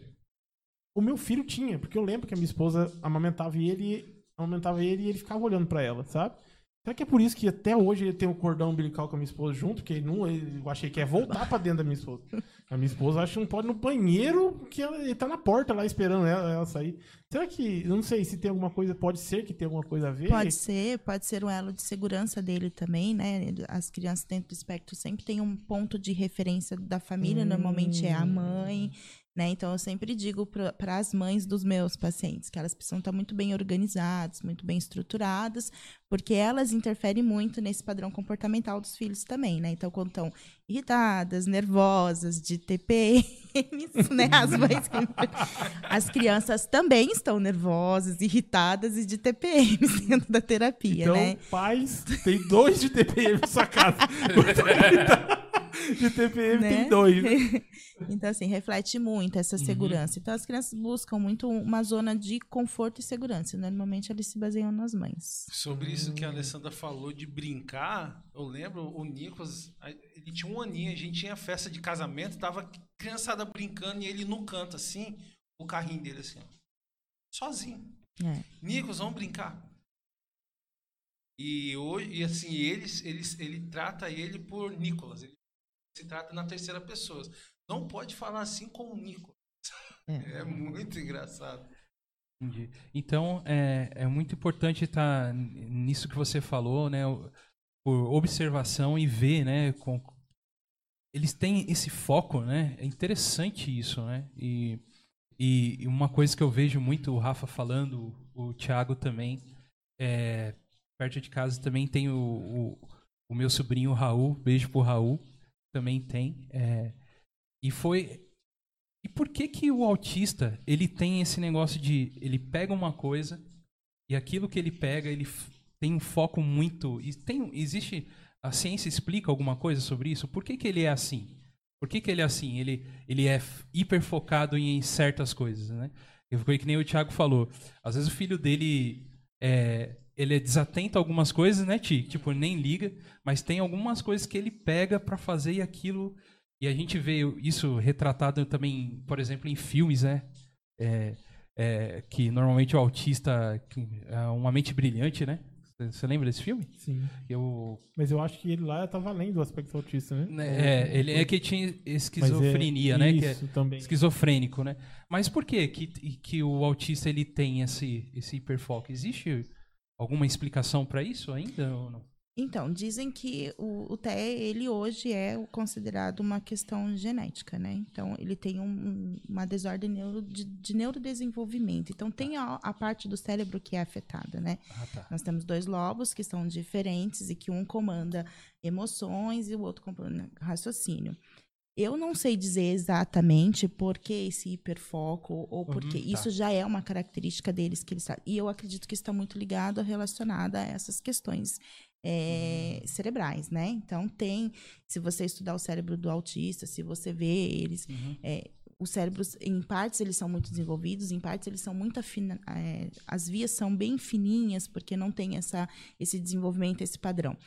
o meu filho tinha, porque eu lembro que a minha esposa amamentava ele, amamentava ele e ele ficava olhando pra ela, sabe? Será que é por isso que até hoje ele tem o cordão umbilical com a minha esposa junto? Porque não, eu achei que é voltar pra dentro da minha esposa. A minha esposa acha que não pode ir no banheiro, que ela, ele tá na porta lá esperando ela, ela sair. Será que, eu não sei se tem alguma coisa, pode ser que tenha alguma coisa a ver? Pode ser, pode ser um elo de segurança dele também, né? As crianças dentro do espectro sempre têm um ponto de referência da família, Hum. normalmente é a mãe, né? Então eu sempre digo para as mães dos meus pacientes que elas precisam estar muito bem organizadas, muito bem estruturadas, porque elas interferem muito nesse padrão comportamental dos filhos também, né? Então quando estão irritadas, nervosas, de TPMs, [laughs] né? As mães que [laughs] as crianças também estão nervosas, irritadas e de TPMs [laughs] dentro da terapia, Então, né? pais, tem dois de TPM na sua casa. De TPM Né? tem dois. [laughs] Então, assim, reflete muito essa segurança. Então, as crianças buscam muito uma zona de conforto e segurança. Normalmente, eles se baseiam nas mães. Sobre isso que a Alessandra falou de brincar, eu lembro o Nicolas, ele tinha um aninho, a gente tinha festa de casamento, tava criançada brincando e ele no canto assim, o carrinho dele assim, ó. Sozinho. É. Nicos, vamos brincar. E hoje, e assim, eles, eles, ele trata ele por Nicolas. Ele se trata na terceira pessoa. Não pode falar assim com o Nicolas. É. [laughs] É muito engraçado. Entendi. Então, é, é muito importante estar nisso que você falou, né? Por observação e ver, né? Com, eles têm esse foco, né? É interessante isso, né? E, e e uma coisa que eu vejo muito o Rafa falando, o Thiago também, é, perto de casa também tem o, o, o meu sobrinho Raul, beijo pro Raul, também tem. é, e foi. E por que que o autista ele tem esse negócio de ele pega uma coisa e aquilo que ele pega ele tem um foco muito e tem existe a ciência explica alguma coisa sobre isso? Por que que ele é assim? Por que que ele é assim? Ele ele é hiper focado em certas coisas, né? Eu foi que nem o Thiago falou. Às vezes o filho dele é ele é desatento a algumas coisas, né, Ti? Tipo, nem liga, mas tem algumas coisas que ele pega pra fazer e aquilo e a gente vê isso retratado também, por exemplo, em filmes, né? É, é, que normalmente o autista é uma mente brilhante, né? Você- lembra desse filme? Sim. Eu, Mas eu acho que ele lá tá valendo o aspecto autista, né? né, é, ele é que tinha Mas é- esquizofrenia, né? Que é Isso também. esquizofrênico, né? Mas por que que, que o autista ele tem esse esse hiperfoco? Existe alguma explicação para isso ainda ou não? Então, dizem que o, o TE, ele hoje é considerado uma questão genética, né? Então, ele tem um- um- uma desordem neuro, de, de neurodesenvolvimento. Então, tem a, a parte do cérebro que é afetada, né? Ah, tá. Nós temos dois lobos que são diferentes e que um comanda emoções e o outro comanda raciocínio. Eu não sei dizer exatamente por que esse hiperfoco ou porque Uhum, tá. isso já é uma característica deles que eles. E eu acredito que está muito ligado, relacionado a essas questões é, Uhum. cerebrais, né? Então tem, se você estudar o cérebro do autista, se você vê eles, Uhum. é, os cérebros, em partes, eles são muito desenvolvidos, em partes, eles são muito afina, é, as vias são bem fininhas, porque não tem essa, esse desenvolvimento, esse padrão.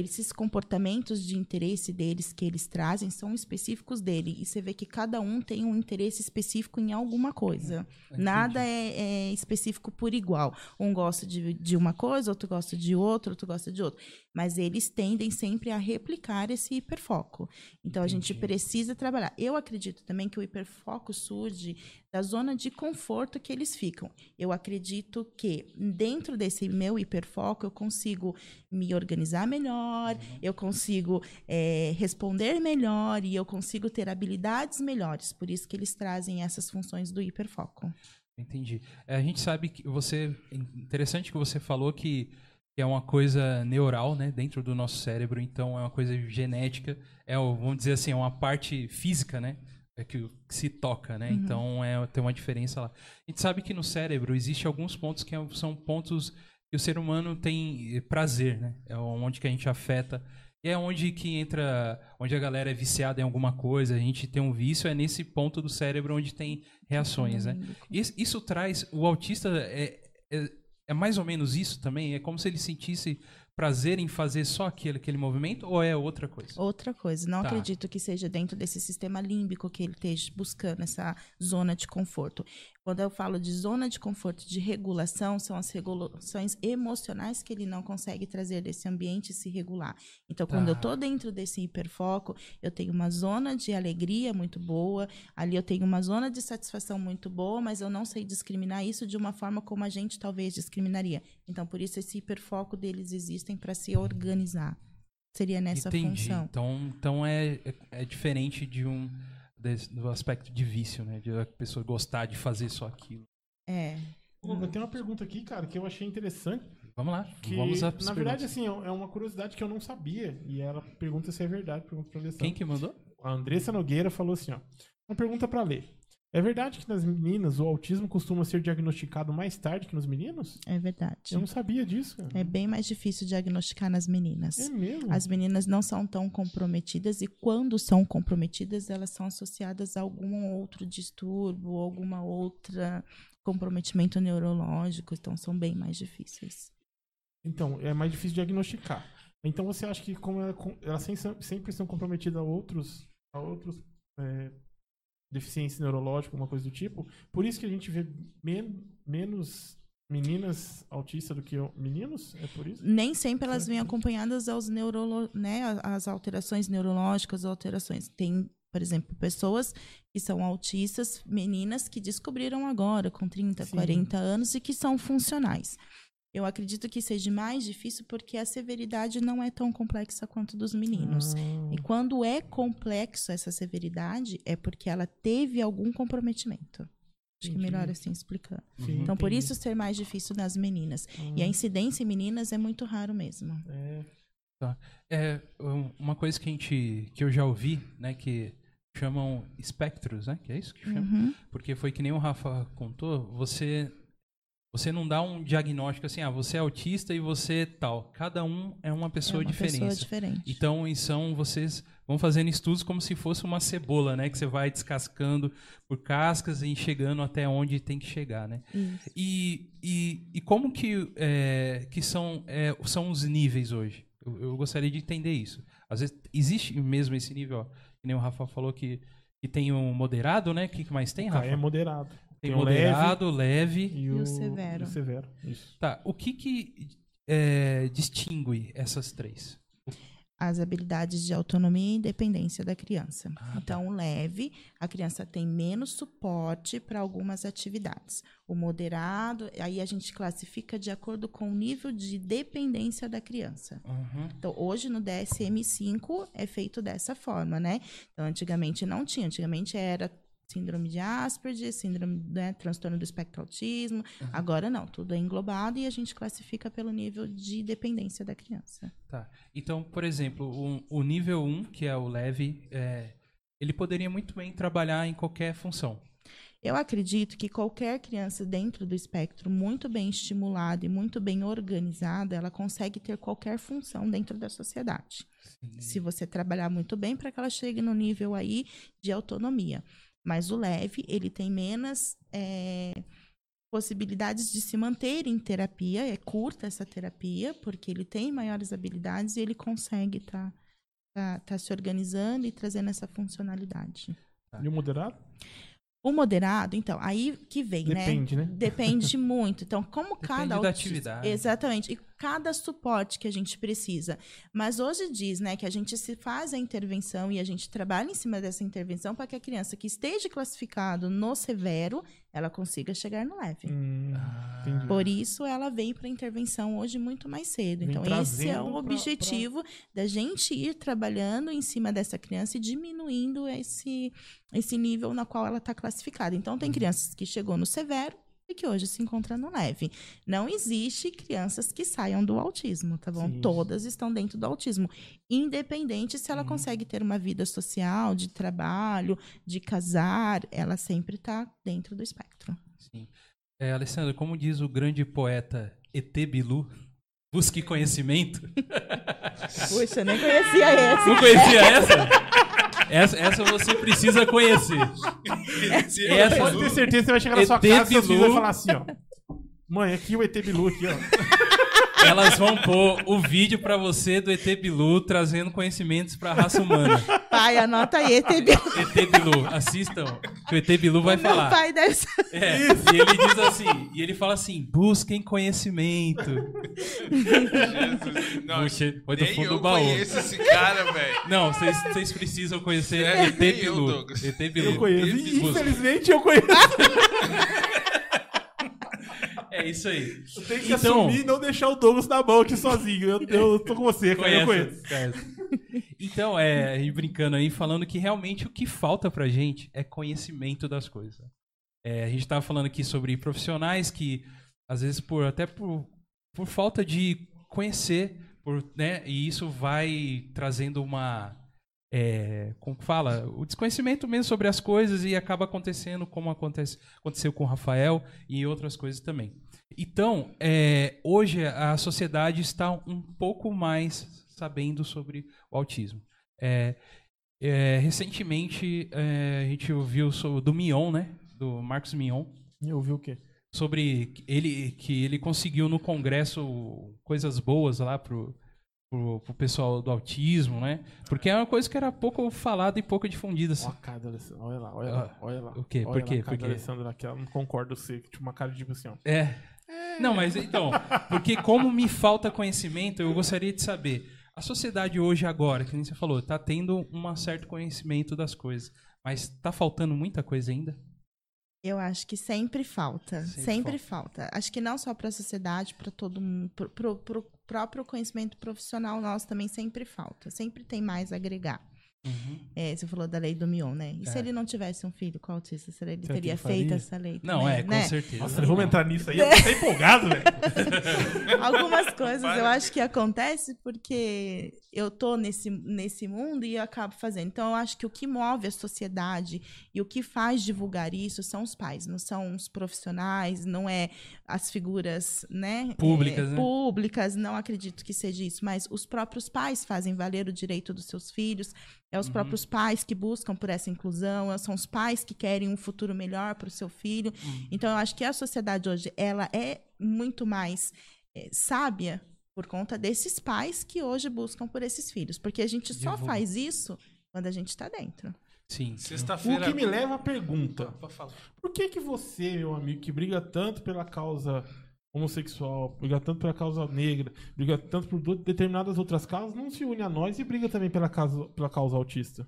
Esses comportamentos de interesse deles que eles trazem são específicos dele. E você vê que cada um tem um interesse específico em alguma coisa. Nada é, é específico por igual. Um gosta de, de uma coisa, outro gosta de outra, outro gosta de outra. Mas eles tendem sempre a replicar esse hiperfoco. Então a gente Entendi. precisa trabalhar. Eu acredito também que o hiperfoco surge da zona de conforto que eles ficam. Eu acredito que dentro desse meu hiperfoco eu consigo me organizar melhor, eu consigo eh, responder melhor e eu consigo ter habilidades melhores. Por isso que eles trazem essas funções do hiperfoco. Entendi. É, a gente sabe que você. Interessante que você falou que, que é uma coisa neural, né? Dentro do nosso cérebro, então é uma coisa genética. É, vamos dizer assim, é uma parte física, né? É que, se toca, né? Uhum. Então é, tem uma diferença lá. A gente sabe que no cérebro existe alguns pontos que é- são pontos que o ser humano tem eh, prazer, né? É onde que a gente afeta. E é onde que entra, onde a galera é viciada em alguma coisa, a gente tem um vício, é nesse ponto do cérebro onde tem reações, né? Isso, isso traz. O autista é, é, é mais ou menos isso também? É como se ele sentisse prazer em fazer só aquele, aquele movimento ou é outra coisa? Outra coisa, não Tá. acredito que seja dentro desse sistema límbico que ele esteja buscando essa zona de conforto. Quando eu falo de zona de conforto de regulação, são as regulações emocionais que ele não consegue trazer desse ambiente e se regular. Então, quando eu Tá. estou dentro desse hiperfoco, eu tenho uma zona de alegria muito boa, ali eu tenho uma zona de satisfação muito boa, mas eu não sei discriminar isso de uma forma como a gente talvez discriminaria. Então, por isso esse hiperfoco deles existem para se organizar. Seria nessa Entendi. função. Então, então é, é, é diferente de um desse- do aspecto de vício, né? De a pessoa gostar de fazer só aquilo. É. Tenho uma pergunta aqui, cara, que eu achei interessante. Vamos lá, Que, vamos na verdade, perguntas. assim, é uma curiosidade que eu não sabia. E ela pergunta se é verdade. Pergunta pra Alessandra. Quem que mandou? A Andressa Nogueira falou assim, ó. Uma pergunta pra ler. É verdade que nas meninas o autismo costuma ser diagnosticado mais tarde que nos meninos? É verdade. Eu não sabia disso, cara. É bem mais difícil diagnosticar nas meninas. É mesmo? As meninas não são tão comprometidas e quando são comprometidas, elas são associadas a algum outro distúrbio, alguma outra comprometimento neurológico, então são bem mais difíceis. Então, é mais difícil diagnosticar. Então você acha que como ela, com- elas sem- sempre são comprometidas a outros, a outros é, deficiência neurológica, alguma coisa do tipo. Por isso que a gente vê men menos meninas autistas do que meninos? É por isso? Nem sempre elas vêm acompanhadas aos neurolo né, as alterações neurológicas, alterações. Tem, por exemplo, pessoas que são autistas, meninas que descobriram agora, com 30, Sim. 40 anos, e que são funcionais. Eu acredito que seja mais difícil porque a severidade não é tão complexa quanto dos meninos. Ah. E quando é complexo essa severidade, é porque ela teve algum comprometimento. Acho que é melhor assim explicar. Sim, então, por isso ser mais difícil nas meninas. E a ah. incidência em meninas é muito raro mesmo. É. Tá. É, uma coisa que, a gente, que eu já ouvi, né, que chamam espectros, né? Que é isso que chama? Uhum. Porque foi que nem o Rafa contou, você você não dá um diagnóstico assim, ah, você é autista e você tal. Cada um é uma pessoa, é uma pessoa diferente. Então, são vocês vão fazendo estudos como se fosse uma cebola, né? Que você vai descascando por cascas e chegando até onde tem que chegar, né? E, e, e, como que, é, que são, é, são os níveis hoje? Eu, eu, gostaria de entender isso. Às vezes existe mesmo esse nível, ó, que nem o Rafa falou que, que tem um moderado, né? O que, que mais tem, Rafa? é moderado. Tem, tem moderado, leve, leve e, o, e o severo. O severo. Isso. Tá. O que que é, distingue essas três? As habilidades de autonomia e independência da criança. Ah, tá. então, tá. leve, a criança tem menos suporte para algumas atividades. O moderado, aí a gente classifica de acordo com o nível de dependência da criança. Uhum. Então, hoje no DSM-5 é feito dessa forma, né? Então, antigamente não tinha. Antigamente era síndrome de Asperger, síndrome, né, transtorno do espectro autismo. Uhum. Agora não, tudo é englobado e a gente classifica pelo nível de dependência da criança. Tá. Então, por exemplo, o, o nível 1, que é o leve, é, ele poderia muito bem trabalhar em qualquer função. Eu acredito que qualquer criança dentro do espectro, muito bem estimulada e muito bem organizada, ela consegue ter qualquer função dentro da sociedade. Sim. Se você trabalhar muito bem para que ela chegue no nível aí de autonomia. Mas o leve, ele tem menos é, possibilidades de se manter em terapia, é curta essa terapia, porque ele tem maiores habilidades e ele consegue estar tá, tá, tá se organizando e trazendo essa funcionalidade. E o moderado? O moderado, então, aí que vem, Depende, né? né? Depende [laughs] muito. Então, como Depende cada da atividade. Exatamente. E cada suporte que a gente precisa. Mas hoje diz, né, que a gente se faz a intervenção e a gente trabalha em cima dessa intervenção para que a criança que esteja classificado no severo, ela consiga chegar no leve. Hum, Por isso ela vem para a intervenção hoje muito mais cedo. Vem então, esse é o objetivo pra... da gente ir trabalhando em cima dessa criança e diminuindo esse esse nível na qual ela está classificada. Então, tem uhum. crianças que chegou no severo e que hoje se encontra no leve. Não existe crianças que saiam do autismo, tá bom? Sim. Todas estão dentro do autismo, independente se ela uhum. consegue ter uma vida social, de trabalho, de casar, ela sempre está dentro do espectro. Sim. É, Alessandra, como diz o grande poeta E.T. Bilu, busque conhecimento. [laughs] Puxa, nem conhecia essa. Não conhecia essa? [laughs] Essa, essa você precisa conhecer. Essa, pode ter certeza que você vai chegar na sua casa e vai falar assim, ó. Mãe, aqui o ET Bilu aqui, ó. Elas vão pôr o vídeo pra você do ET Bilu trazendo conhecimentos pra raça humana. Pai, anota aí, ET Bilu. ET Bilu, assistam, que o ET Bilu vai Meu falar. pai deve É, e ele diz assim, e ele fala assim, busquem conhecimento. Jesus, não, Puxa, foi do fundo eu do baú. conheço esse cara, velho. Não, vocês precisam conhecer é, ET Bilu. ET Bilu. Eu conheço, infelizmente eu conheço. É isso aí. Eu tenho que então, assumir e não deixar o Douglas na mão aqui sozinho. Eu, eu tô com você, cara. eu conheço. Então, é, brincando aí, falando que realmente o que falta pra gente é conhecimento das coisas. É, a gente tava falando aqui sobre profissionais que, às vezes, por até por, por falta de conhecer, por, né, e isso vai trazendo uma é, como fala, o desconhecimento mesmo sobre as coisas e acaba acontecendo como acontece, aconteceu com o Rafael e outras coisas também. Então, é, hoje a sociedade está um pouco mais sabendo sobre o autismo. É, é recentemente é, a gente ouviu sobre, do Mion, né? Do Marcos Mion. E ouviu o quê? Sobre ele que ele conseguiu no Congresso coisas boas lá pro pro, pro pessoal do autismo, né? Porque é uma coisa que era pouco falada e pouco difundida. assim. Ó a cara. Olha lá, olha lá, olha lá. Ah, o quê? Olha Por quê? a cara Por da quê? Alessandra aqui, ela não concorda com você. Tipo, uma cara de tipo assim, ó. É. Não, mas então, porque como me falta conhecimento, eu gostaria de saber. A sociedade hoje, agora, que nem você falou, tá tendo um certo conhecimento das coisas. Mas tá faltando muita coisa ainda? Eu acho que sempre falta. Sempre Sempre, falta. Acho que não só para a sociedade, para todo mundo, para o próprio conhecimento profissional nosso também sempre falta. Sempre tem mais a agregar. É, você falou da lei do Mion, né? E se É. ele não tivesse um filho com autista, será ele Será que teria ele faria? feito essa lei? Não, também, é, com né? certeza. Nossa, vamos entrar nisso aí. Eu tô até empolgado, velho. [laughs] Algumas coisas eu acho que acontece porque eu tô nesse, nesse mundo e eu acabo fazendo. Então, eu acho que o que move a sociedade e o que faz divulgar isso são os pais, não são os profissionais, não é as figuras, né? Públicas, é, né? Públicas, não acredito que seja isso, mas os próprios pais fazem valer o direito dos seus filhos, é Uhum. os próprios pais que buscam por essa inclusão, é- são os pais que querem um futuro melhor para o seu filho. Uhum. Então, eu acho que a sociedade hoje, ela é muito mais eh, sábia por conta desses pais que hoje buscam por esses filhos. Porque a gente só faz isso quando a gente está dentro. Sim. O Sexta-feira. que me leva à pergunta. Por que que você, meu amigo, que briga tanto pela causa homossexual, briga tanto pela causa negra, briga tanto por determinadas outras causas, não se une a nós e briga também pela causa, pela causa autista?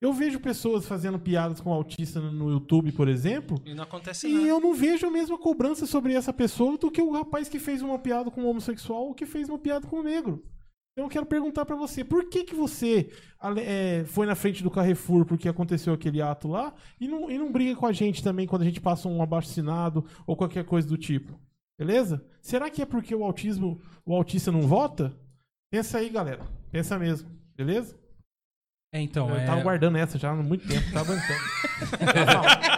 Eu vejo pessoas fazendo piadas com autista no- YouTube, por exemplo, E não acontece e nada. eu não vejo a mesma cobrança sobre essa pessoa do que o rapaz que fez uma piada com o homossexual ou que fez uma piada com o negro. Então eu quero perguntar pra você, por que que você é, foi na frente do Carrefour porque aconteceu aquele ato lá e não, e não briga com a gente também quando a gente passa um abaixo-assinado ou qualquer coisa do tipo? Beleza? Será que é porque o autismo, o autista não vota? Pensa aí, galera. Pensa mesmo. Beleza? É, então, eu é, tava guardando essa já há muito tempo, tava aguentando. [laughs]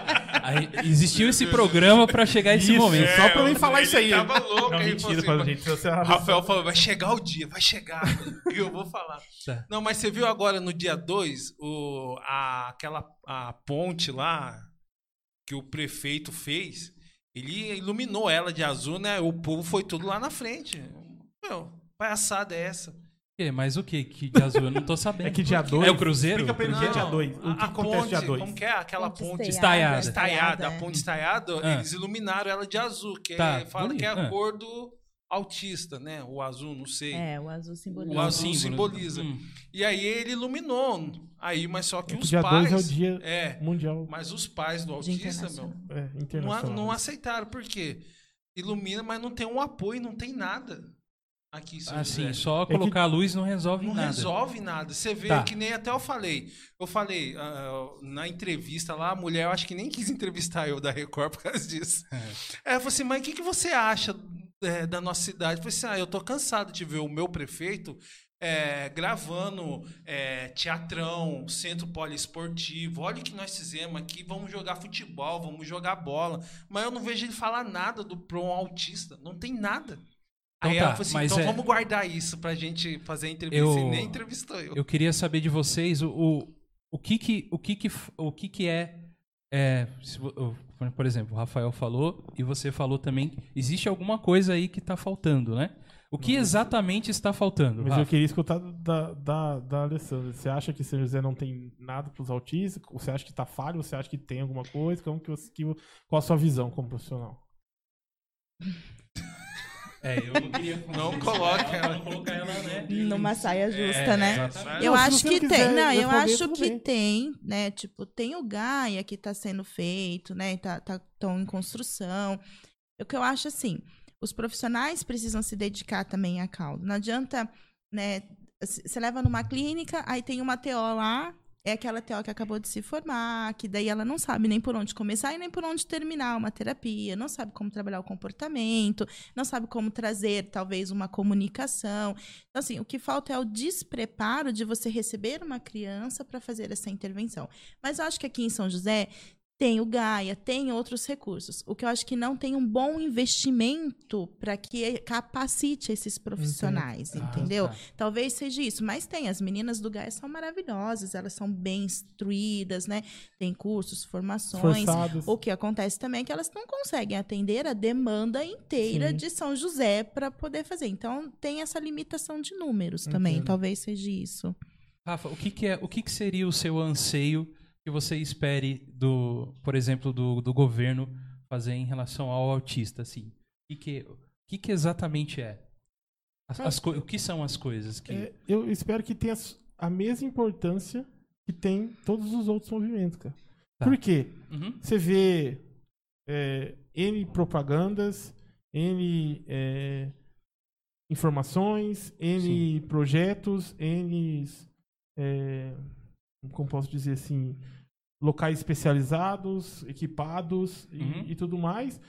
aí existiu esse programa pra chegar a esse Isso, momento. só pra eu nem falar isso aí. Tava louco, Não, aí mentira, falou assim, pra gente. Você O Rafael falou, vai chegar o dia, vai chegar. e eu vou falar. Tá. Não, mas você viu agora no dia 2, o, a, aquela a ponte lá que o prefeito fez, ele iluminou ela de azul, né? O povo foi tudo lá na frente. Meu, palhaçada é essa? Que, mas o que que de azul? Eu não tô sabendo. É que dia 2. É o Cruzeiro? Explica pra ele o que é dia 2. O que acontece ponte, dia 2? como que é? Aquela Ponte ponte estaiada. estaiada, a é. ponte estaiada, Ah. eles iluminaram ela de azul, que Tá, é, fala bonito, que é a ah. cor do autista, né? O azul, não sei. É, o azul simboliza. O azul símbolo. simboliza. Hum. E aí ele iluminou. Aí, mas só que É que os dia pais. 2 é o dia É, mundial mas os pais do autista, meu, é, não, não aceitaram. Por quê? Ilumina, mas não tem um apoio, não tem nada. Aqui, em São Assim, José. só que- colocar a luz não resolve Não nada. resolve nada. Você vê Tá. que nem até eu falei. Eu falei ah, na entrevista lá, a mulher, eu acho que nem quis [laughs] entrevistar eu da Record por causa disso. É. Ela falou assim, mas o que, que você acha é, da nossa cidade? Eu falei assim, ah, eu tô cansado de ver o meu prefeito é, gravando é, teatrão, centro poliesportivo. Olha o que nós fizemos aqui, vamos jogar futebol, vamos jogar bola. Mas eu não vejo ele falar nada do pro um autista. Não tem nada. Então Aí tá, ela falou assim, então é- vamos guardar isso pra gente fazer a entrevista. Eu- E nem entrevistou eu. Eu queria saber de vocês o, o, o que que o que que o que que é, é se o- por exemplo, o Rafael falou e você falou também, existe alguma coisa aí que tá faltando, né? O que exatamente está faltando? Mas eu Rafa? queria escutar da, da, da Alessandra. Você acha que São José não tem nada pros autistas? Você acha que tá falho? Você acha que tem alguma coisa? Como que você, que, qual a sua visão como profissional? [laughs] É, eu não queria Não coloca ela. não colocar ela, né? Numa saia justa, É, né? exatamente. Eu Não, acho que tem. Não, eu acho que bem. tem, né? Tipo, tem o Gaia que tá sendo feito, né? Tá, tá tão em construção. O que eu acho assim, os profissionais precisam se dedicar também à causa. Não adianta, né? Você leva numa clínica, aí tem uma TO lá, é aquela TO que acabou de se formar, que daí ela não sabe nem por onde começar e nem por onde terminar uma terapia, não sabe como trabalhar o comportamento, não sabe como trazer talvez uma comunicação. Então, assim, o que falta é o despreparo de você receber uma criança para fazer essa intervenção. Mas eu acho que aqui em São José Tem o Gaia, tem outros recursos. O que eu acho que não tem um bom investimento para que capacite esses profissionais, Ah, entendeu? tá. Talvez seja isso, mas tem. As meninas do Gaia são maravilhosas, elas são bem instruídas, né? Tem cursos, formações. Forçadas. O que acontece também é que elas não conseguem atender a demanda inteira Sim. de São José para poder fazer. Então tem essa limitação de números também. Talvez seja isso. Rafa, o que, que é, o que, que seria o seu anseio que você espere do, por exemplo, do, do governo fazer em relação ao autista, assim? O que, que, que, exatamente é? As, as o que são as coisas que É, eu espero que tenha a mesma importância que tem todos os outros movimentos, cara. Tá. Por quê? Uhum. Você vê é, N propagandas, N é, informações, N projetos, N. é, como posso dizer assim? Locais especializados, equipados e, Uhum. e tudo mais.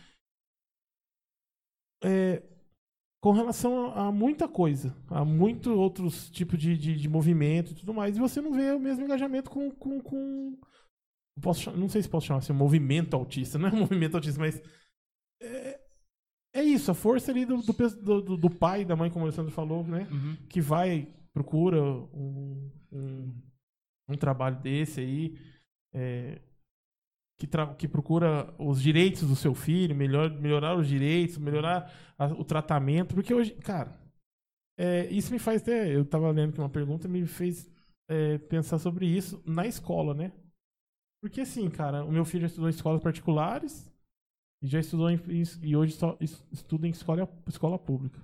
É, com relação a, a muita coisa, a muitos outros tipos de, de, de movimento e tudo mais, e você não vê o mesmo engajamento com. com, com posso, não sei se posso chamar assim, um movimento autista, [laughs] não é um movimento autista, mas. É, é isso, a força ali do, do, do, do- pai, da mãe, como o Alessandro falou, né? Uhum. que vai, procura um, um, um trabalho desse aí, é, que, que procura os direitos do seu filho, melhor, melhorar os direitos, melhorar a- o tratamento, porque hoje, cara, é, isso me faz até, eu tava lendo aqui uma pergunta, me fez é, pensar sobre isso na escola, né? Porque assim, cara, o meu filho já estudou em escolas particulares e já estudou em, e hoje só es- estuda em escola, escola pública.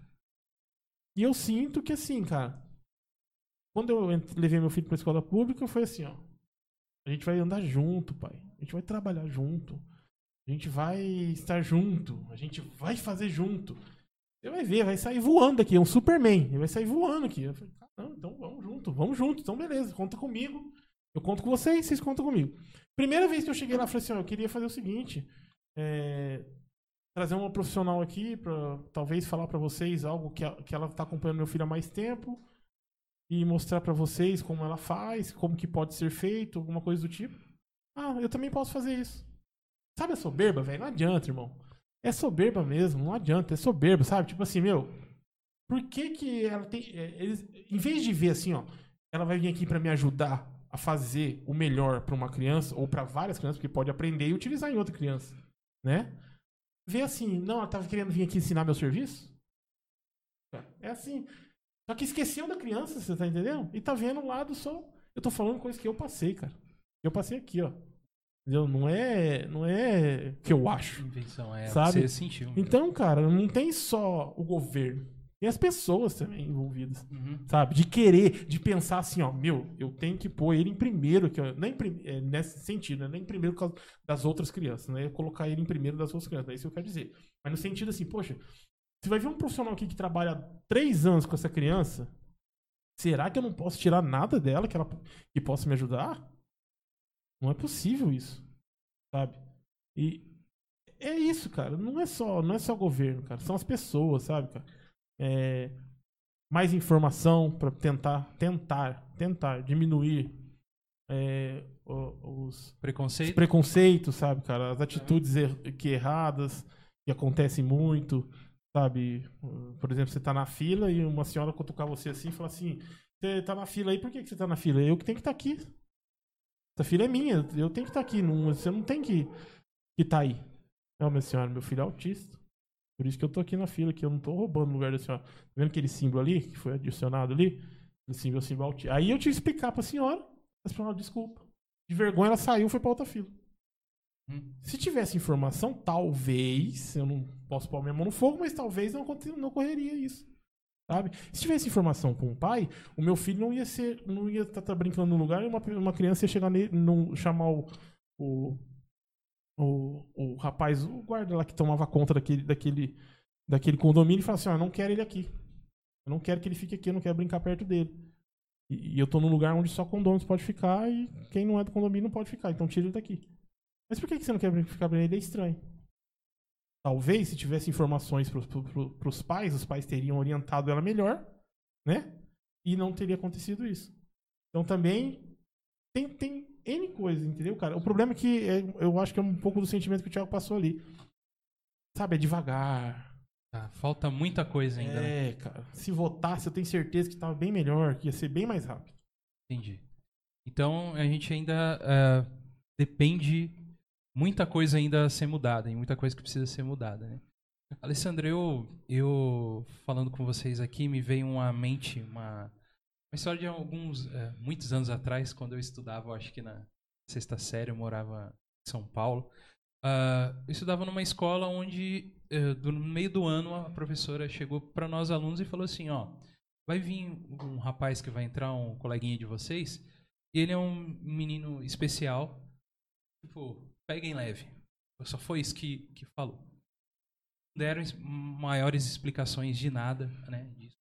E eu sinto que assim, cara, quando eu levei meu filho pra escola pública, foi assim, ó. A gente vai andar junto, pai. A gente vai trabalhar junto. A gente vai estar junto. A gente vai fazer junto. Você vai ver, vai sair voando aqui. É um Superman. Ele vai sair voando aqui. Eu falei, caramba, então vamos junto, vamos junto. Então beleza, conta comigo. Eu conto com vocês, vocês contam comigo. Primeira vez que eu cheguei lá, eu falei assim, ó, eu queria fazer o seguinte. é, trazer uma profissional aqui para talvez falar para vocês algo que, a- que ela tá acompanhando meu filho há mais tempo e mostrar para vocês como ela faz, como que pode ser feito, alguma coisa do tipo. Ah, eu também posso fazer isso. Sabe a soberba, velho? Não adianta, irmão. É soberba mesmo, não adianta, é soberba, sabe? Tipo assim, meu, por que que ela tem é, eles em vez de ver assim, ó, ela vai vir aqui para me ajudar a fazer o melhor para uma criança ou para várias crianças, porque pode aprender e utilizar em outra criança, né? Vê assim, não, ela tava querendo vir aqui ensinar meu serviço? É assim. Só que esqueceu da criança, você tá entendendo? E tá vendo um lado só. Eu tô falando coisa que eu passei, cara. Eu passei aqui, ó. Entendeu? Não é, não é que eu acho. Invenção, é. Sabe? Você sentiu. Então, cara, não tem só o governo. Tem as pessoas também envolvidas. Uhum. Sabe? De querer, de pensar assim, ó, meu, eu tenho que pôr ele em primeiro, que eu- nem é, nesse sentido, né? nem em primeiro por causa das outras crianças, né? Colocar ele em primeiro das outras crianças, é isso que eu quero dizer. Mas no sentido assim, poxa, você vai ver um profissional aqui que trabalha há três anos com essa criança, será que eu não posso tirar nada dela que ela que possa me ajudar? Não é possível isso, sabe? E é isso, cara. Não é só, não é só o governo, cara. São as pessoas, sabe, cara? É, mais informação para tentar, tentar, tentar diminuir é, os, os Preconceito? preconceitos, sabe, cara? As atitudes er- que erradas que acontecem muito, sabe? Uh, Por exemplo, você tá na fila e uma senhora cutucar você assim e falar assim: Você tá na fila aí, por que, que você tá na fila? Eu que tenho que estar aqui. Essa fila é minha, eu tenho que estar aqui. Não, você não tem que que tá aí. Não, minha senhora, meu filho é autista. Por isso que eu tô aqui na fila, que eu não tô roubando o lugar da senhora. Tá vendo aquele símbolo ali, que foi adicionado ali? O símbolo, símbolo autista. Aí eu tive que explicar pra senhora. A senhora, desculpa. De vergonha, ela saiu e foi pra outra fila. Hum. Se tivesse informação, talvez, eu não posso pôr minha mão no fogo, mas talvez não, não ocorreria isso. Sabe? Se tivesse informação com o pai, o meu filho não ia ser, não ia estar brincando no lugar e uma, uma criança ia chegar nele, não, chamar o, o, o, o rapaz, o guarda lá que tomava conta daquele, daquele, daquele condomínio e falar assim: eu não quero ele aqui. Eu não quero que ele fique aqui, eu não quero brincar perto dele. E, e eu tô num lugar onde só condôminos pode ficar e quem não é do condomínio não pode ficar, então tira ele daqui. Mas por que você não quer ficar bem? Ele é estranho. Talvez, se tivesse informações para os pais, os pais teriam orientado ela melhor, né? E não teria acontecido isso. Então também tem, tem N coisas, entendeu, cara? O problema é que é- eu acho que é um pouco do sentimento que o Thiago passou ali. Sabe, é devagar. Tá, falta muita coisa ainda, né? É, cara. Se votasse, eu tenho certeza que tava bem melhor, que ia ser bem mais rápido. Entendi. Então a gente ainda eh, depende muita coisa ainda a ser mudada, e muita coisa que precisa ser mudada, né? Alessandro, eu, eu falando com vocês aqui, me veio à mente uma, uma história de alguns, eh, muitos anos atrás, quando eu estudava, acho que na sexta série, eu morava em São Paulo. Ah, eu estudava numa escola onde, eh, do- no meio do ano, a professora chegou para nós alunos e falou assim, ó, vai vir um rapaz que vai entrar, um coleguinha de vocês, e ele é um menino especial. Tipo, peguem leve. Só foi isso que, que falou. Deram es- maiores explicações de nada, né? Disso.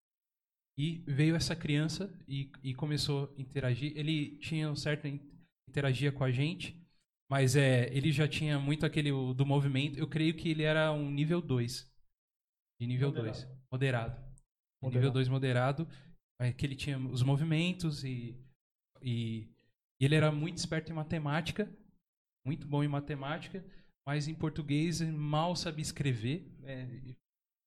E veio essa criança e, e começou a interagir. Ele tinha um certo in- interagia com a gente, mas é, ele já tinha muito aquele do movimento. Eu creio que ele era um nível 2. De nível Moderado. 2. Moderado. De Moderado. Nível 2 moderado. é, que ele tinha os movimentos e, e, e ele era muito esperto em matemática, muito bom em matemática, mas em português mal sabia escrever. É,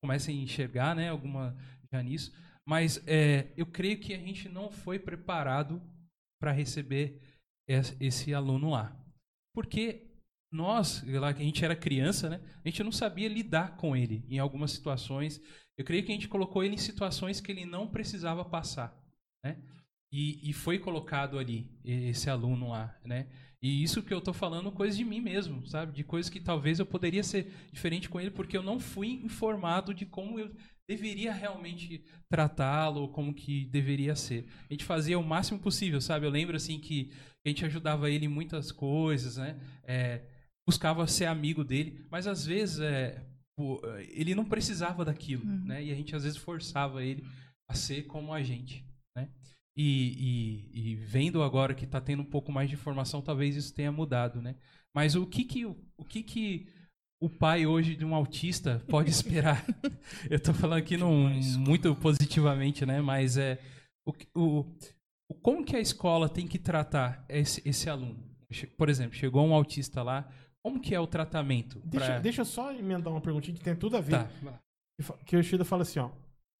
começa a enxergar, né, alguma já nisso. Mas é, eu creio que a gente não foi preparado para receber es- esse aluno lá, porque nós, lá que a gente era criança, né, a gente não sabia lidar com ele em algumas situações. Eu creio que a gente colocou ele em situações que ele não precisava passar, né? E, e foi colocado ali esse aluno lá, né? E isso que eu tô falando, coisa de mim mesmo, sabe? De coisas que talvez eu poderia ser diferente com ele porque eu não fui informado de como eu deveria realmente tratá-lo, como que deveria ser. A gente fazia o máximo possível, sabe? Eu lembro assim que a gente ajudava ele em muitas coisas, né? É, buscava ser amigo dele, mas às vezes é, ele não precisava daquilo, Uhum. né? E a gente às vezes forçava ele a ser como a gente, né? E, e- e vendo agora que está tendo um pouco mais de informação, talvez isso tenha mudado, né? Mas o que que o, que que o pai hoje de um autista pode [laughs] esperar? Eu estou falando aqui num, muito positivamente, né? Mas é o, o, como que a escola tem que tratar esse, esse aluno? Por exemplo, chegou um autista lá, como que é o tratamento? Deixa, pra- deixa eu só emendar uma perguntinha que tem tudo a ver. Tá. Que o Shida fala assim, ó.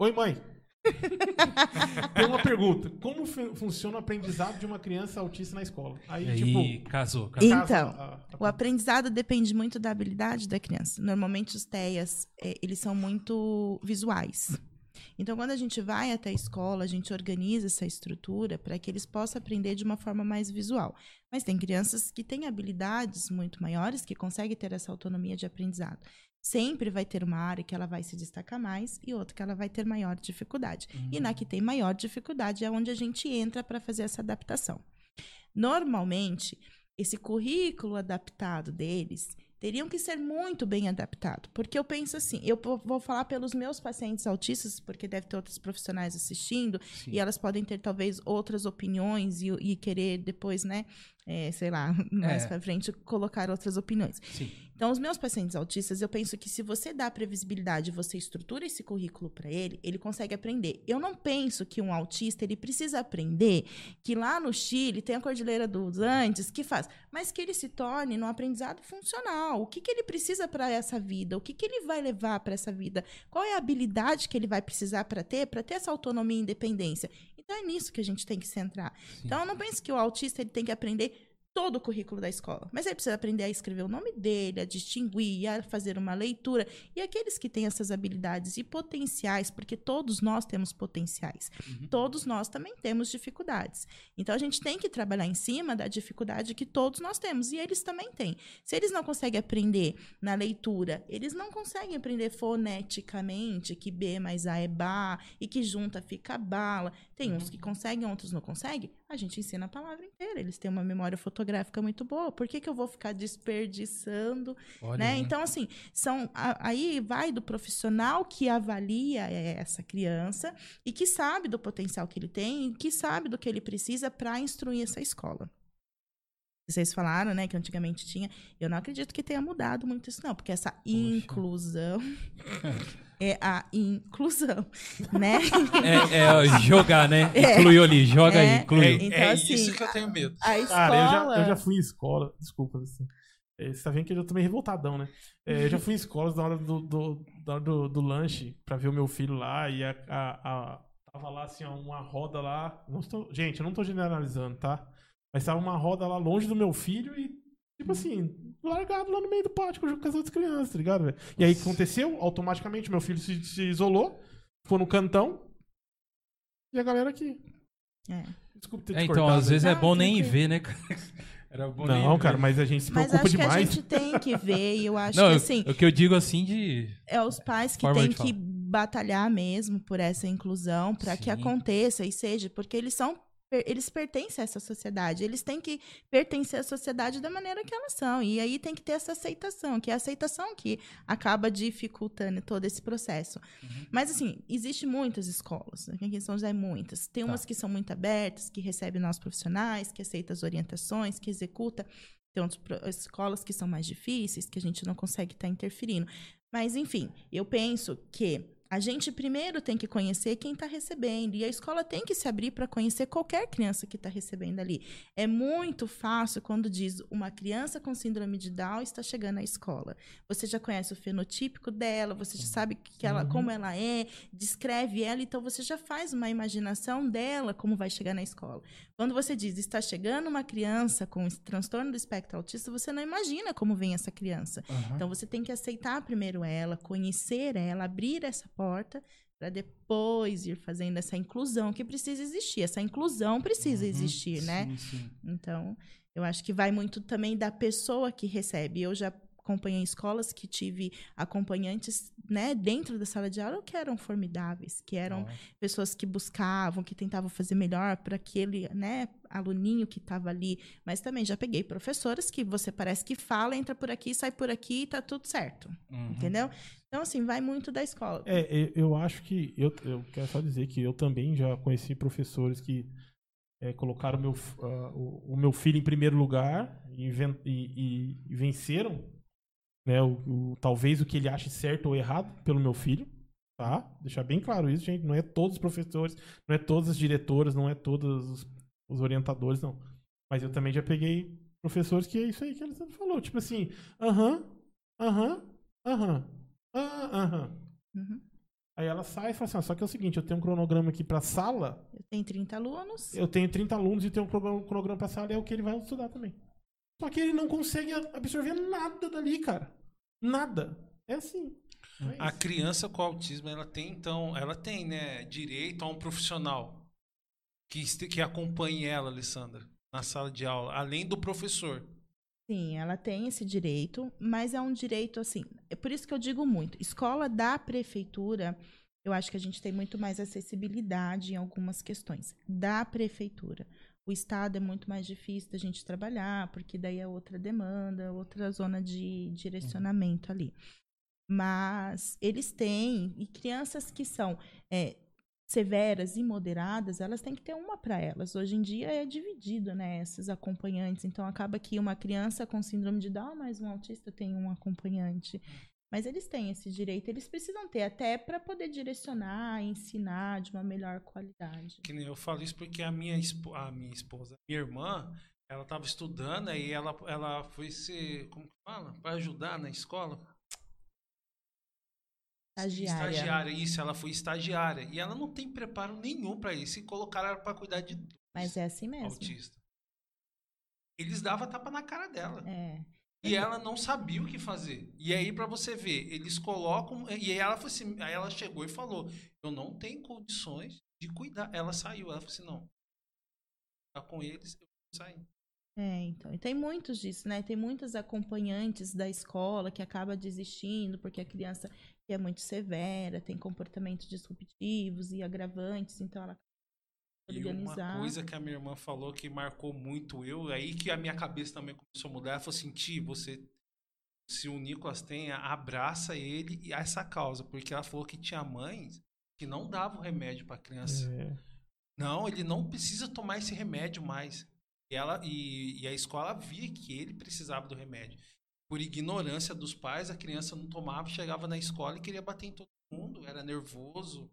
Oi, mãe. [laughs] tem uma pergunta. Como fu- funciona o aprendizado de uma criança autista na escola? Aí, Aí, tipo... casou, casou. Então, a- a- O aprendizado depende muito da habilidade da criança. Normalmente os TEAs, eh, eles são muito visuais. Então, quando a gente vai até a escola, a gente organiza essa estrutura para que eles possam aprender de uma forma mais visual. Mas tem crianças que têm habilidades muito maiores, que conseguem ter essa autonomia de aprendizado. Sempre vai ter uma área que ela vai se destacar mais e outra que ela vai ter maior dificuldade. E na que tem maior dificuldade é onde a gente entra para fazer essa adaptação. Normalmente, esse currículo adaptado deles teriam que ser muito bem adaptado, porque eu penso assim, eu vou- vou falar pelos meus pacientes autistas, porque deve ter outros profissionais assistindo Sim. e elas podem ter talvez outras opiniões e, e querer depois, né, é, sei lá, [laughs] mais É. pra frente colocar outras opiniões. Sim. Então, os meus pacientes autistas, eu penso que se você dá previsibilidade, você estrutura esse currículo para ele, ele consegue aprender. Eu não penso que um autista ele precisa aprender que lá no Chile tem a Cordilheira dos Andes, que faz, mas que ele se torne num aprendizado funcional. O que, que ele precisa para essa vida? O que, que ele vai levar para essa vida? Qual é a habilidade que ele vai precisar para ter, para ter essa autonomia e independência? Então, é nisso que a gente tem que centrar. Então, eu não penso que o autista ele tem que aprender todo o currículo da escola. Mas ele precisa aprender a escrever o nome dele, a distinguir, a fazer uma leitura. E aqueles que têm essas habilidades e potenciais, porque todos nós temos potenciais, Uhum. todos nós também temos dificuldades. Então a gente tem que trabalhar em cima da dificuldade que todos nós temos. E eles também têm. Se eles não conseguem aprender na leitura, eles não conseguem aprender foneticamente que B mais A é Ba e que junta fica bala. Tem uns que conseguem, outros não conseguem. A gente ensina a palavra inteira. Eles têm uma memória fotográfica muito boa. Por que, que eu vou ficar desperdiçando Olha né? aí. Então, assim, são, a- aí vai do profissional que avalia eh, essa criança e que sabe do potencial que ele tem e que sabe do que ele precisa para instruir essa escola. Vocês falaram, né, que antigamente tinha. Eu não acredito que tenha mudado muito isso, não, porque essa inclusão. [laughs] é a inclusão, né? [laughs] É, é, jogar, né? É. Incluiu ali, joga É. aí, incluiu. Então, é assim, isso que eu tenho medo. A escola... Cara, eu já, eu já fui em escola. Desculpa, assim. É, Você tá vendo que eu já tô meio revoltadão, né? É, eu já fui em escolas na hora do, do, na hora do, do lanche pra ver o meu filho lá e a, a- a- tava lá assim, ó, uma roda lá. Não estou, gente, eu não tô generalizando, tá? Mas tava uma roda lá longe do meu filho e, tipo assim, largado lá no meio do pátio com com as outras crianças, tá ligado? velho? E aí o que aconteceu? Automaticamente meu filho se, se isolou, ficou no cantão e a galera aqui. É. Desculpa ter É, então, discordado às vezes é Não, bom nem ver, né, cara? [laughs] Era bom nem Não, ver. cara, mas a gente se Mas preocupa acho demais. que a gente tem que ver e eu acho Não, que eu- assim, o que eu digo assim de. é os pais que Forma têm de que batalhar mesmo por essa inclusão, para que Sim. aconteça e seja, porque eles são eles pertencem a essa sociedade, eles têm que pertencer à sociedade da maneira que elas são. E aí tem que ter essa aceitação, que é a aceitação que acaba dificultando todo esse processo. Uhum. Mas assim, existe muitas escolas, aqui em São José muitas. Tem umas Tá. que são muito abertas, que recebem nós profissionais, que aceitam as orientações, que executa. Tem outras escolas que são mais difíceis, que a gente não consegue estar interferindo. Mas, enfim, eu penso que a gente primeiro tem que conhecer quem está recebendo. E a escola tem que se abrir para conhecer qualquer criança que está recebendo ali. É muito fácil quando diz uma criança com síndrome de Down está chegando à escola. Você já conhece o fenotípico dela, você já sabe que ela, Uhum. como ela é, descreve ela, então você já faz uma imaginação dela como vai chegar na escola. Quando você diz está chegando uma criança com transtorno do espectro autista, você não imagina como vem essa criança. Então você tem que aceitar primeiro ela, conhecer ela, abrir essa porta para depois ir fazendo essa inclusão que precisa existir. Essa inclusão precisa Uhum, existir, né? sim, sim. Então, eu acho que vai muito também da pessoa que recebe. Eu já acompanhei escolas que tive acompanhantes, né, dentro da sala de aula que eram formidáveis, que eram pessoas que buscavam, que tentavam fazer melhor para aquele, né, aluninho que estava ali. Mas também já peguei professoras que você parece que fala, entra por aqui, sai por aqui e tá tudo certo, uhum. entendeu? Então, assim, vai muito da escola. É, eu- acho que. Eu, eu quero só dizer que eu também já conheci professores que é, colocaram o meu, ah, o, o meu filho em primeiro lugar e, e- e- e venceram. Né, o, o- talvez o que ele ache certo ou errado pelo meu filho. Tá? Deixar bem claro isso, gente. Não é todos os professores, não é todas as diretoras, não é todos os, os orientadores, não. Mas eu também já peguei professores que é isso aí que a Alessandra falou. Tipo assim, aham, aham, aham, ah, aham. Uhum. Aí ela sai e fala assim: ó, só que é o seguinte, eu tenho um cronograma aqui pra sala, Eu tenho 30 alunos. eu tenho 30 alunos e tenho um cronograma, um cronograma pra sala, e é o que ele vai estudar também. Só que ele não consegue absorver nada dali, cara. Nada. É assim. É A criança com autismo, ela tem, então, ela tem, né, direito a um profissional que, este- que acompanhe ela, Alessandra, na sala de aula, além do professor. Sim, ela tem esse direito, mas é um direito assim. É por isso que eu digo muito. Escola da prefeitura, eu acho que a gente tem muito mais acessibilidade em algumas questões. Da prefeitura. O Estado é muito mais difícil da gente trabalhar, porque daí é outra demanda, outra zona de direcionamento ali. Mas eles têm, e crianças que são é, severas e moderadas, elas têm que ter uma para elas. Hoje em dia é dividido, né, esses acompanhantes. Então acaba que uma criança com síndrome de Down mais um autista tem um acompanhante. Mas eles têm esse direito, eles precisam ter até para poder direcionar, ensinar de uma melhor qualidade. Que nem eu falo isso porque a minha, espo- a minha esposa, minha irmã, ela estava estudando e ela, ela foi ser, como que fala? Para ajudar na escola. Estagiária. Estagiária, isso, ela foi estagiária. E ela não tem preparo nenhum para isso. E colocaram ela para cuidar de Mas é assim mesmo. autistas. Eles davam tapa na cara dela. É. E ela não sabia o que fazer. E aí, pra você ver, eles colocam. E aí ela, falou assim, aí ela chegou e falou: Eu não tenho condições de cuidar. Ela saiu. Ela falou assim: Não. Tá com eles, eu vou sair. É, então. E tem muitos disso, né? Tem muitos acompanhantes da escola que acaba desistindo porque a criança é muito severa, tem comportamentos disruptivos e agravantes, então ela E uma coisa que a minha irmã falou que marcou muito eu, aí que a minha cabeça também começou a mudar, ela falou assim: Ti, você. Se o Nicolas tem, abraça ele e essa causa. Porque ela falou que tinha mães que não davam remédio pra criança. É, Não, ele não precisa tomar esse remédio mais. E, ela, e, e a escola via que ele precisava do remédio. Por ignorância dos pais, a criança não tomava, chegava na escola e queria bater em todo mundo, era nervoso.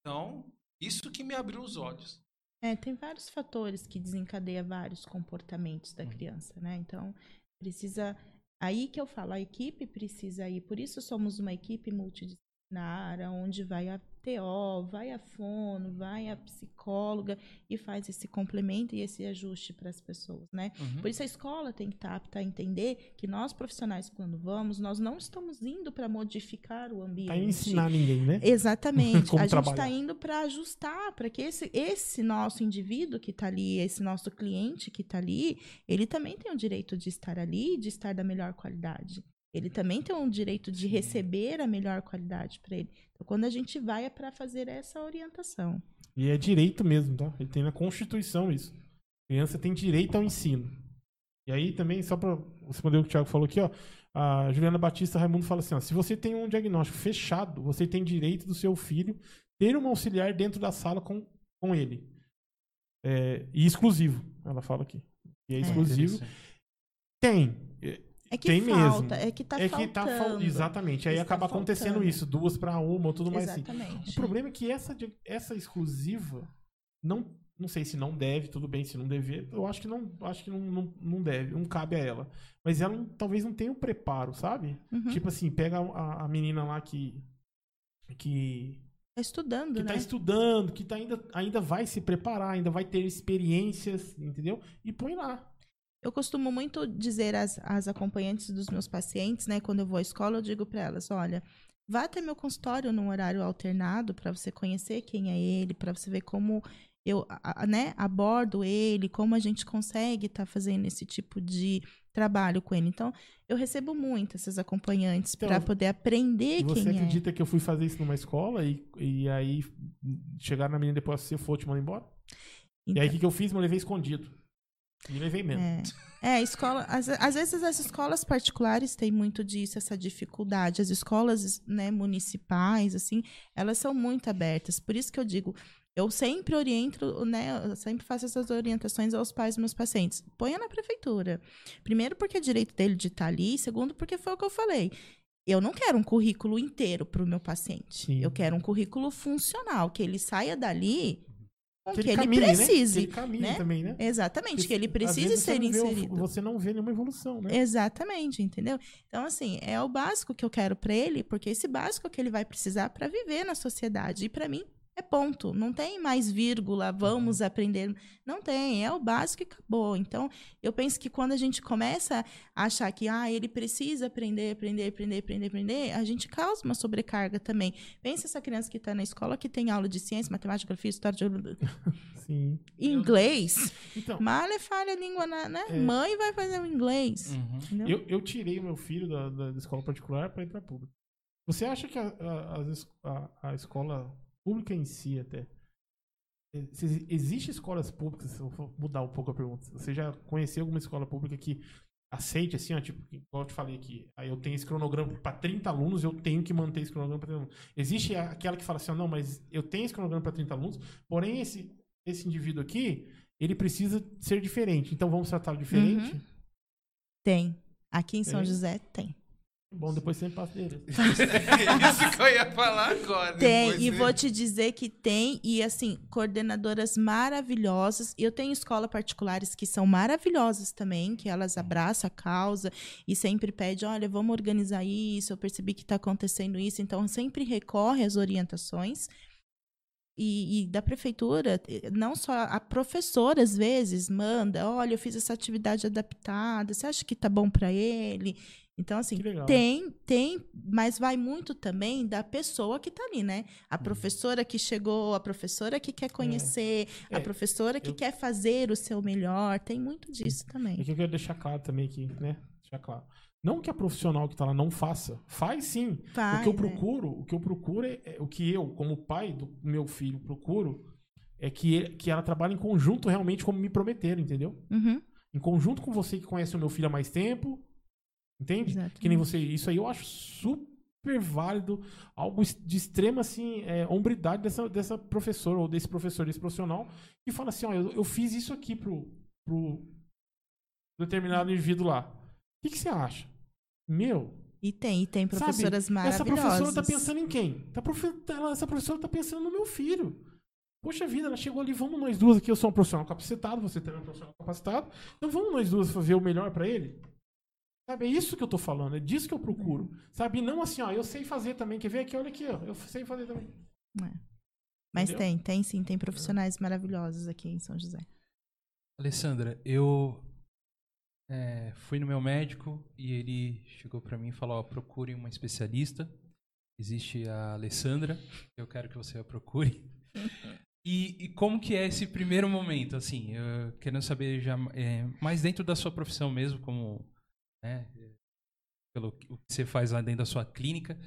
Então, isso que me abriu os olhos. É, tem vários fatores que desencadeiam vários comportamentos da criança, né? Então, precisa. Aí que eu falo, a equipe precisa ir. Por isso somos uma equipe multidisciplinar, onde vai a TO, vai a fono, vai a psicóloga e faz esse complemento e esse ajuste para as pessoas, né? Uhum. Por isso a escola tem que estar apta a entender que nós profissionais, quando vamos, nós não estamos indo para modificar o ambiente. Pra ensinar ninguém, né? [laughs] Exatamente. [laughs] A gente está indo para ajustar, para que esse, esse nosso indivíduo que está ali, esse nosso cliente que está ali, ele também tem o direito de estar ali, de estar da melhor qualidade. Ele também tem o direito de receber a melhor qualidade para ele. Então, quando a gente vai, é para fazer essa orientação. E é direito mesmo, tá? Ele tem na Constituição isso. criança tem direito ao ensino. E aí também, só para responder o que o Thiago falou aqui, ó, a Juliana Batista Raimundo fala assim, ó, se você tem um diagnóstico fechado, você tem direito do seu filho ter um auxiliar dentro da sala com, com ele. É, e exclusivo, ela fala aqui. E é exclusivo. Tem. É que Tem falta, mesmo. é que tá é faltando. que tá fal... Exatamente. Aí Está acaba acontecendo faltando. isso, duas para uma ou tudo mais assim. Exatamente. O problema é que essa, essa exclusiva não, não sei se não deve, tudo bem, se não dever, eu acho que não, acho que não, não, não deve, não cabe a ela. Mas ela não- talvez não tenha o preparo, sabe? Uhum. Tipo assim, pega a, a menina lá que que, Tá estudando, que né? tá estudando, que tá ainda, ainda vai se preparar, ainda vai ter experiências, entendeu? E põe lá. Eu costumo muito dizer às, às acompanhantes dos meus pacientes, né, quando eu vou à escola, eu digo para elas, olha, vá até meu consultório num horário alternado para você conhecer quem é ele, para você ver como eu, né, abordo ele, como a gente consegue estar fazendo esse tipo de trabalho com ele. Então, eu recebo muito essas acompanhantes Então, para poder aprender você quem é. acredita que eu fui fazer isso numa escola e, e aí chegaram na menina depois você for te mandar embora? E aí o que, que eu fiz? Eu levei escondido. E levei mesmo. É, é escola. Às, às vezes as escolas particulares têm muito disso, essa dificuldade. As escolas né, municipais, assim, elas são muito abertas. Por isso que eu digo, eu sempre oriento, né? Eu sempre faço essas orientações aos pais dos meus pacientes. Ponha na prefeitura. Primeiro, porque é direito dele de estar ali. Segundo, porque foi o que eu falei. Eu não quero um currículo inteiro para o meu paciente. Sim. Eu quero um currículo funcional, que ele saia dali que, ele caminhe, né? precise. Que ele caminhe né? também, né? Exatamente, Porque que ele precise vezes você ser não vê inserido. você não vê nenhuma evolução, né? Exatamente, entendeu? Então, assim, é o básico que eu quero pra ele, porque esse básico que ele vai precisar pra viver na sociedade. E pra mim é ponto. Não tem mais vírgula, vamos aprender. Não tem, é o básico e acabou. Então, eu penso que quando a gente começa a achar que ah, ele precisa aprender, aprender, aprender, aprender, aprender, a gente causa uma sobrecarga também. Pensa essa criança que está na escola que tem aula de ciência, matemática, geografia, história, de... [laughs] Sim. inglês. Então, Malha falha a língua, na, né? É. Mãe vai fazer o inglês. Uhum. eu, eu tirei meu filho da, da- escola particular para ir para pública. Você acha que a, a- a escola pública em si até se existe escolas públicas, eu vou mudar um pouco a pergunta. Você já conheceu alguma escola pública que aceite assim, ó, tipo, igual eu te falei aqui, aí eu tenho esse cronograma para 30 alunos, eu tenho que manter esse cronograma para 30 alunos. Existe aquela que fala assim, ó, não, mas eu tenho esse cronograma para 30 alunos, porém esse esse indivíduo aqui, ele precisa ser diferente. Então vamos tratá-lo diferente? Uhum. Tem. Aqui em São? José tem. Bom, depois você me passa dele. [laughs] Isso que eu ia falar agora. Tem, e você- vou te dizer que tem, e assim, coordenadoras maravilhosas. Eu tenho escola particulares que são maravilhosas também, que elas abraçam a causa e sempre pedem, olha, vamos organizar isso, eu percebi que está acontecendo isso, então sempre recorre às orientações. E, e da prefeitura, não só a professora às vezes manda, olha, eu fiz essa atividade adaptada, você acha que tá bom para ele? Então, assim, tem, tem, mas vai muito também da pessoa que tá ali, né? A professora que chegou, a professora que quer conhecer, É, a professora que eu- quer fazer o seu melhor, tem muito disso E também. que eu quero deixar claro também aqui, né? Deixar claro. Não que a profissional que tá lá não faça. Faz sim. Faz, o que eu né? procuro, o que eu procuro é, é- o que eu, como pai do meu filho, procuro é que, ele- que ela trabalhe em conjunto realmente como me prometeram, entendeu? Uhum, Em conjunto com você que conhece o meu filho há mais tempo, entende? Exatamente. Que nem você. Isso aí eu acho super válido, algo de extrema assim, é, hombridade dessa, dessa professora ou desse professor, desse profissional, que fala assim, ó, eu, eu fiz isso aqui pro, pro determinado indivíduo lá. O que, que você acha? Meu, E tem, e tem Sabe? professoras Essa maravilhosas. professora tá pensando em quem? Tá profe- ela- Essa professora tá pensando no meu filho. Poxa vida, ela chegou ali, vamos nós duas aqui, eu sou um profissional capacitado, você também é um profissional capacitado, então vamos nós duas fazer o melhor pra ele? Sabe, é isso que eu tô falando, é disso que eu procuro. Sabe, e não assim, ó, eu sei fazer também, quer ver aqui, olha aqui, ó, eu sei fazer também. É. Mas Entendeu? tem, tem sim, tem profissionais maravilhosos aqui em São José. Alessandra, eu é, fui no meu médico e ele chegou pra mim e falou: ó, procure uma especialista. Existe a Alessandra, eu quero que você a procure. [laughs] E, e como que é esse primeiro momento, assim, eu querendo saber já é, mais dentro da sua profissão mesmo, como né, pelo o que você faz lá dentro da sua clínica,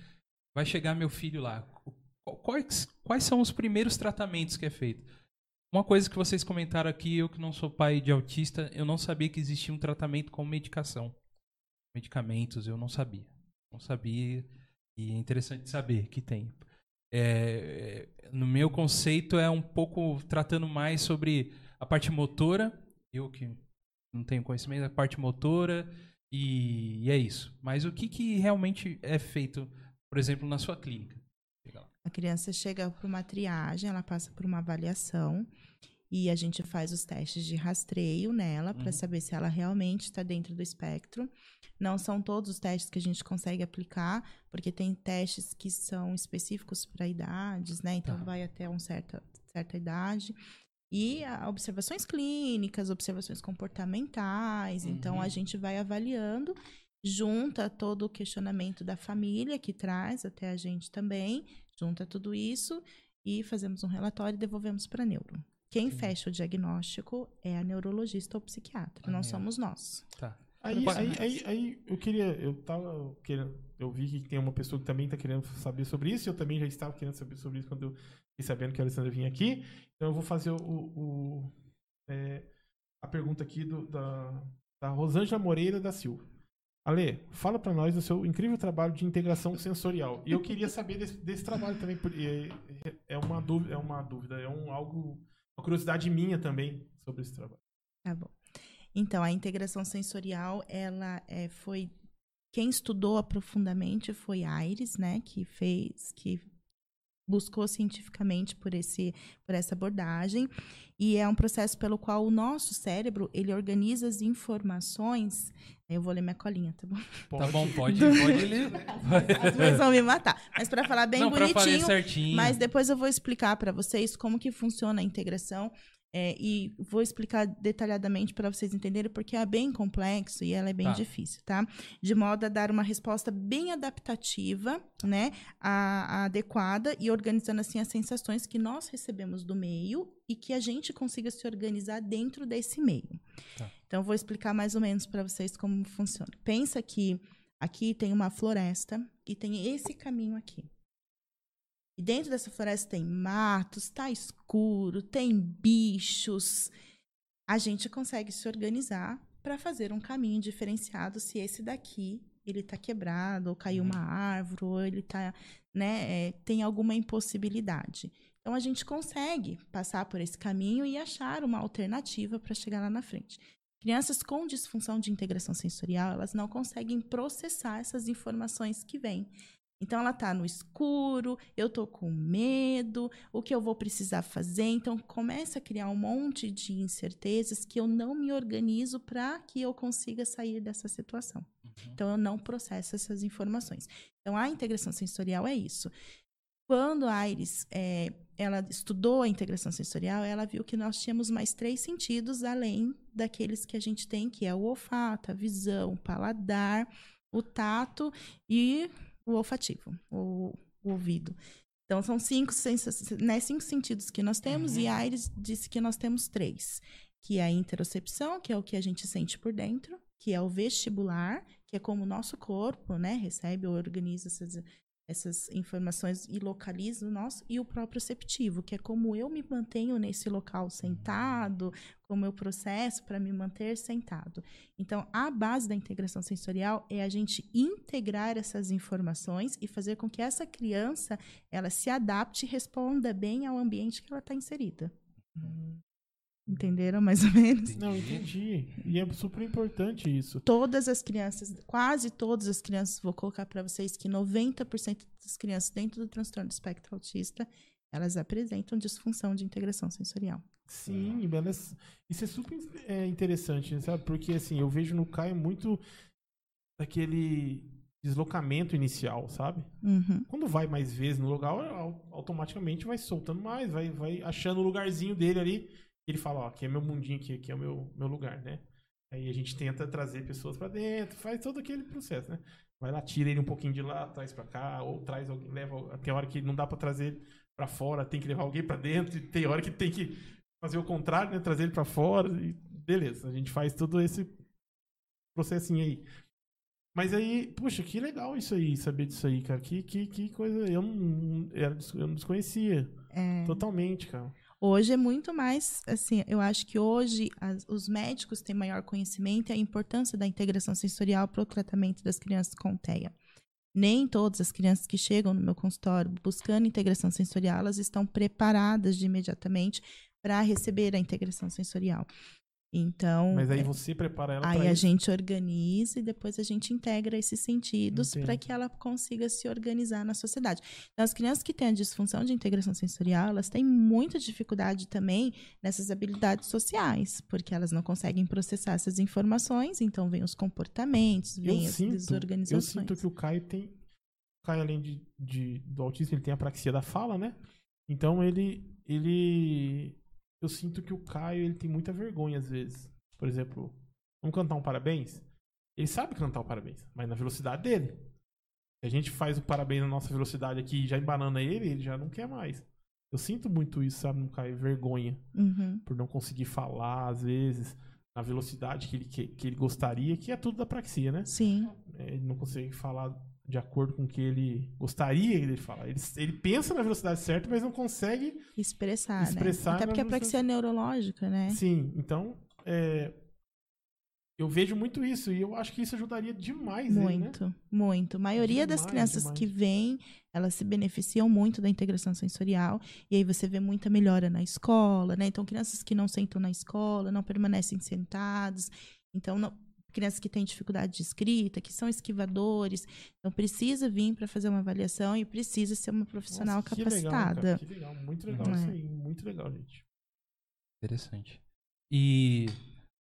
vai chegar meu filho lá. Qu- Quais, quais são os primeiros tratamentos que é feito? Uma coisa que vocês comentaram aqui, eu que não sou pai de autista, eu não sabia que existia um tratamento com medicação. Medicamentos, eu não sabia. Não sabia. E é interessante saber que tem. É, no meu conceito, é um pouco tratando mais sobre a parte motora. Eu que não tenho conhecimento da parte motora. E, e é isso. Mas o que, que realmente é feito, por exemplo, na sua clínica? A criança chega para uma triagem, ela passa por uma avaliação e a gente faz os testes de rastreio nela para Uhum. saber se ela realmente está dentro do espectro. Não são todos os testes que a gente consegue aplicar, porque tem testes que são específicos para idades, né? Então Tá. vai até uma certa, certa idade. E observações clínicas, observações comportamentais. Então Uhum. a gente vai avaliando junta todo o questionamento da família que traz até a gente também, junta tudo isso e fazemos um relatório e devolvemos para a neuro. Quem fecha o diagnóstico é a neurologista ou psiquiatra, A não neuro. somos nós. Tá. Aí, aí, aí, aí eu queria, eu tava querendo, eu vi que tem uma pessoa que também tá querendo saber sobre isso, e eu também já estava querendo saber sobre isso quando eu fiquei sabendo que a Alessandra vinha aqui. Então eu vou fazer o, o- é, a pergunta aqui do, da, da Rosângela Moreira da Silva. Ale, fala para nós do seu incrível trabalho de integração sensorial. E eu queria saber desse, desse trabalho também, porque é, é uma dúvida, é uma dúvida, é um algo, uma curiosidade minha também sobre esse trabalho. Tá bom. Então, a integração sensorial, ela é, foi. Quem estudou profundamente foi Aires, né? Que fez. que buscou cientificamente por, esse, por essa abordagem. E é um processo pelo qual o nosso cérebro ele organiza as informações. Eu vou ler minha colinha, tá bom? Tá bom, pode, pode ler. As mães vão me matar. Mas para falar bem não, bonitinho, certinho. mas depois eu vou explicar para vocês como que funciona a integração é, e vou explicar detalhadamente para vocês entenderem, porque é bem complexo e ela é bem Tá. difícil, tá? De modo a dar uma resposta bem adaptativa, né? A, a adequada e organizando assim as sensações que nós recebemos do meio e que a gente consiga se organizar dentro desse meio. Tá. Então, eu vou explicar mais ou menos para vocês como funciona. Pensa que aqui tem uma floresta e tem esse caminho aqui. E dentro dessa floresta tem matos, tá escuro, tem bichos. A gente consegue se organizar para fazer um caminho diferenciado se esse daqui ele tá quebrado, ou caiu Uhum. uma árvore, ou ele tá, né, é, tem alguma impossibilidade. Então a gente consegue passar por esse caminho e achar uma alternativa para chegar lá na frente. Crianças com disfunção de integração sensorial, elas não conseguem processar essas informações que vêm. Então ela tá no escuro, eu tô com medo, o que eu vou precisar fazer? Então começa a criar um monte de incertezas que eu não me organizo para que eu consiga sair dessa situação. Então eu não processo essas informações. Então a integração sensorial é isso. Quando a Iris é, ela estudou a integração sensorial, ela viu que nós tínhamos mais três sentidos além daqueles que a gente tem, que é o olfato, a visão, o paladar, o tato e o olfativo, o, o ouvido. Então, são cinco, né, cinco sentidos que nós temos, e a Iris disse que nós temos três, que é a interocepção, que é o que a gente sente por dentro, que é o vestibular, que é como o nosso corpo, né, recebe ou organiza essas, essas informações e localiza o nosso, e o proprioceptivo, que é como eu me mantenho nesse local sentado, como eu processo para me manter sentado. Então, a base da integração sensorial é a gente integrar essas informações e fazer com que essa criança ela se adapte e responda bem ao ambiente que ela está inserida. Entenderam mais ou menos? Não, entendi. E é super importante isso. Todas as crianças, quase todas as crianças, vou colocar para vocês que 90% das crianças dentro do transtorno do espectro autista, elas apresentam disfunção de integração sensorial. Sim, elas, isso é super é, interessante, sabe? Porque assim, eu vejo no Caio muito daquele deslocamento inicial, sabe? Uhum. Quando vai mais vezes no lugar, au- automaticamente vai soltando mais, vai, vai achando o lugarzinho dele ali. Ele fala, ó, aqui é meu mundinho, aqui, aqui é o meu, meu lugar, né? Aí a gente tenta trazer pessoas pra dentro, faz todo aquele processo, né? Vai lá, tira ele um pouquinho de lá, traz pra cá, ou traz alguém, leva até a hora que não dá pra trazer pra fora, tem que levar alguém pra dentro, e tem hora que tem que fazer o contrário, né? Trazer ele pra fora, e beleza, a gente faz todo esse processinho aí. Mas aí, puxa, que legal isso aí, saber disso aí, cara. Que, que, que coisa. Eu não, eu não desconhecia. É. Totalmente, cara. Hoje é muito mais, assim, eu acho que hoje as- os médicos têm maior conhecimento e a importância da integração sensorial para o tratamento das crianças com TEA. Nem todas as crianças que chegam no meu consultório buscando integração sensorial, elas estão preparadas de imediatamente para receber a integração sensorial. Então, Mas aí é, você prepara ela aí a isso. gente organiza e depois a gente integra esses sentidos para que ela consiga se organizar na sociedade. Então, as crianças que têm a disfunção de integração sensorial, elas têm muita dificuldade também nessas habilidades sociais, porque elas não conseguem processar essas informações, então vem os comportamentos, Eu vem as sinto, eu desorganizações. sinto que o Caio tem. O Caio, além de, de- do autismo, ele tem a praxia da fala, né? Então ele. ele eu sinto que o Caio ele tem muita vergonha às vezes. Por exemplo, vamos cantar um parabéns? Ele sabe cantar o parabéns, mas na velocidade dele. Se a gente faz o parabéns na nossa velocidade aqui e já embanana ele, ele já não quer mais. Eu sinto muito isso, sabe, no Caio? Vergonha Uhum. por não conseguir falar, às vezes, na velocidade que ele, que, que ele gostaria, que é tudo da praxia, né? Sim, É, Ele não consegue falar de acordo com o que ele gostaria de falar. Ele, ele pensa na velocidade certa, mas não consegue. expressar, Expressar né? Até porque a praxia neurológica, né? Sim, então. é, eu vejo muito isso e eu acho que isso ajudaria demais ele, né? Muito, muito. A maioria das Demais, crianças demais. que vêm, elas se beneficiam muito da integração sensorial. E aí você vê muita melhora na escola, né? Então, crianças que não sentam na escola, não permanecem sentados. Então, não- crianças que têm dificuldade de escrita, que são esquivadores. Então, precisa vir para fazer uma avaliação e precisa ser uma profissional Nossa, que legal, cara, capacitada. que legal, muito legal Uhum. isso aí, muito legal, gente. Interessante. E,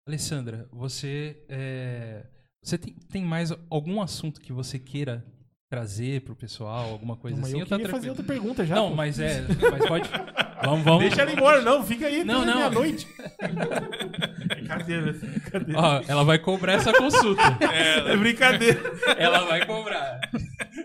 Alessandra, você, é, você tem, tem mais algum assunto que você queira trazer pro pessoal, alguma coisa Não, mas assim? eu Ou tá queria fazer tranquilo? outra pergunta já. Não, pô. mas é, mas pode. [laughs] Vamos, vamos. Deixa ela embora, não, fica aí Não, não. meia-noite. [laughs] brincadeira, brincadeira. Ó, ela vai cobrar essa consulta. [laughs] É brincadeira. Ela vai cobrar.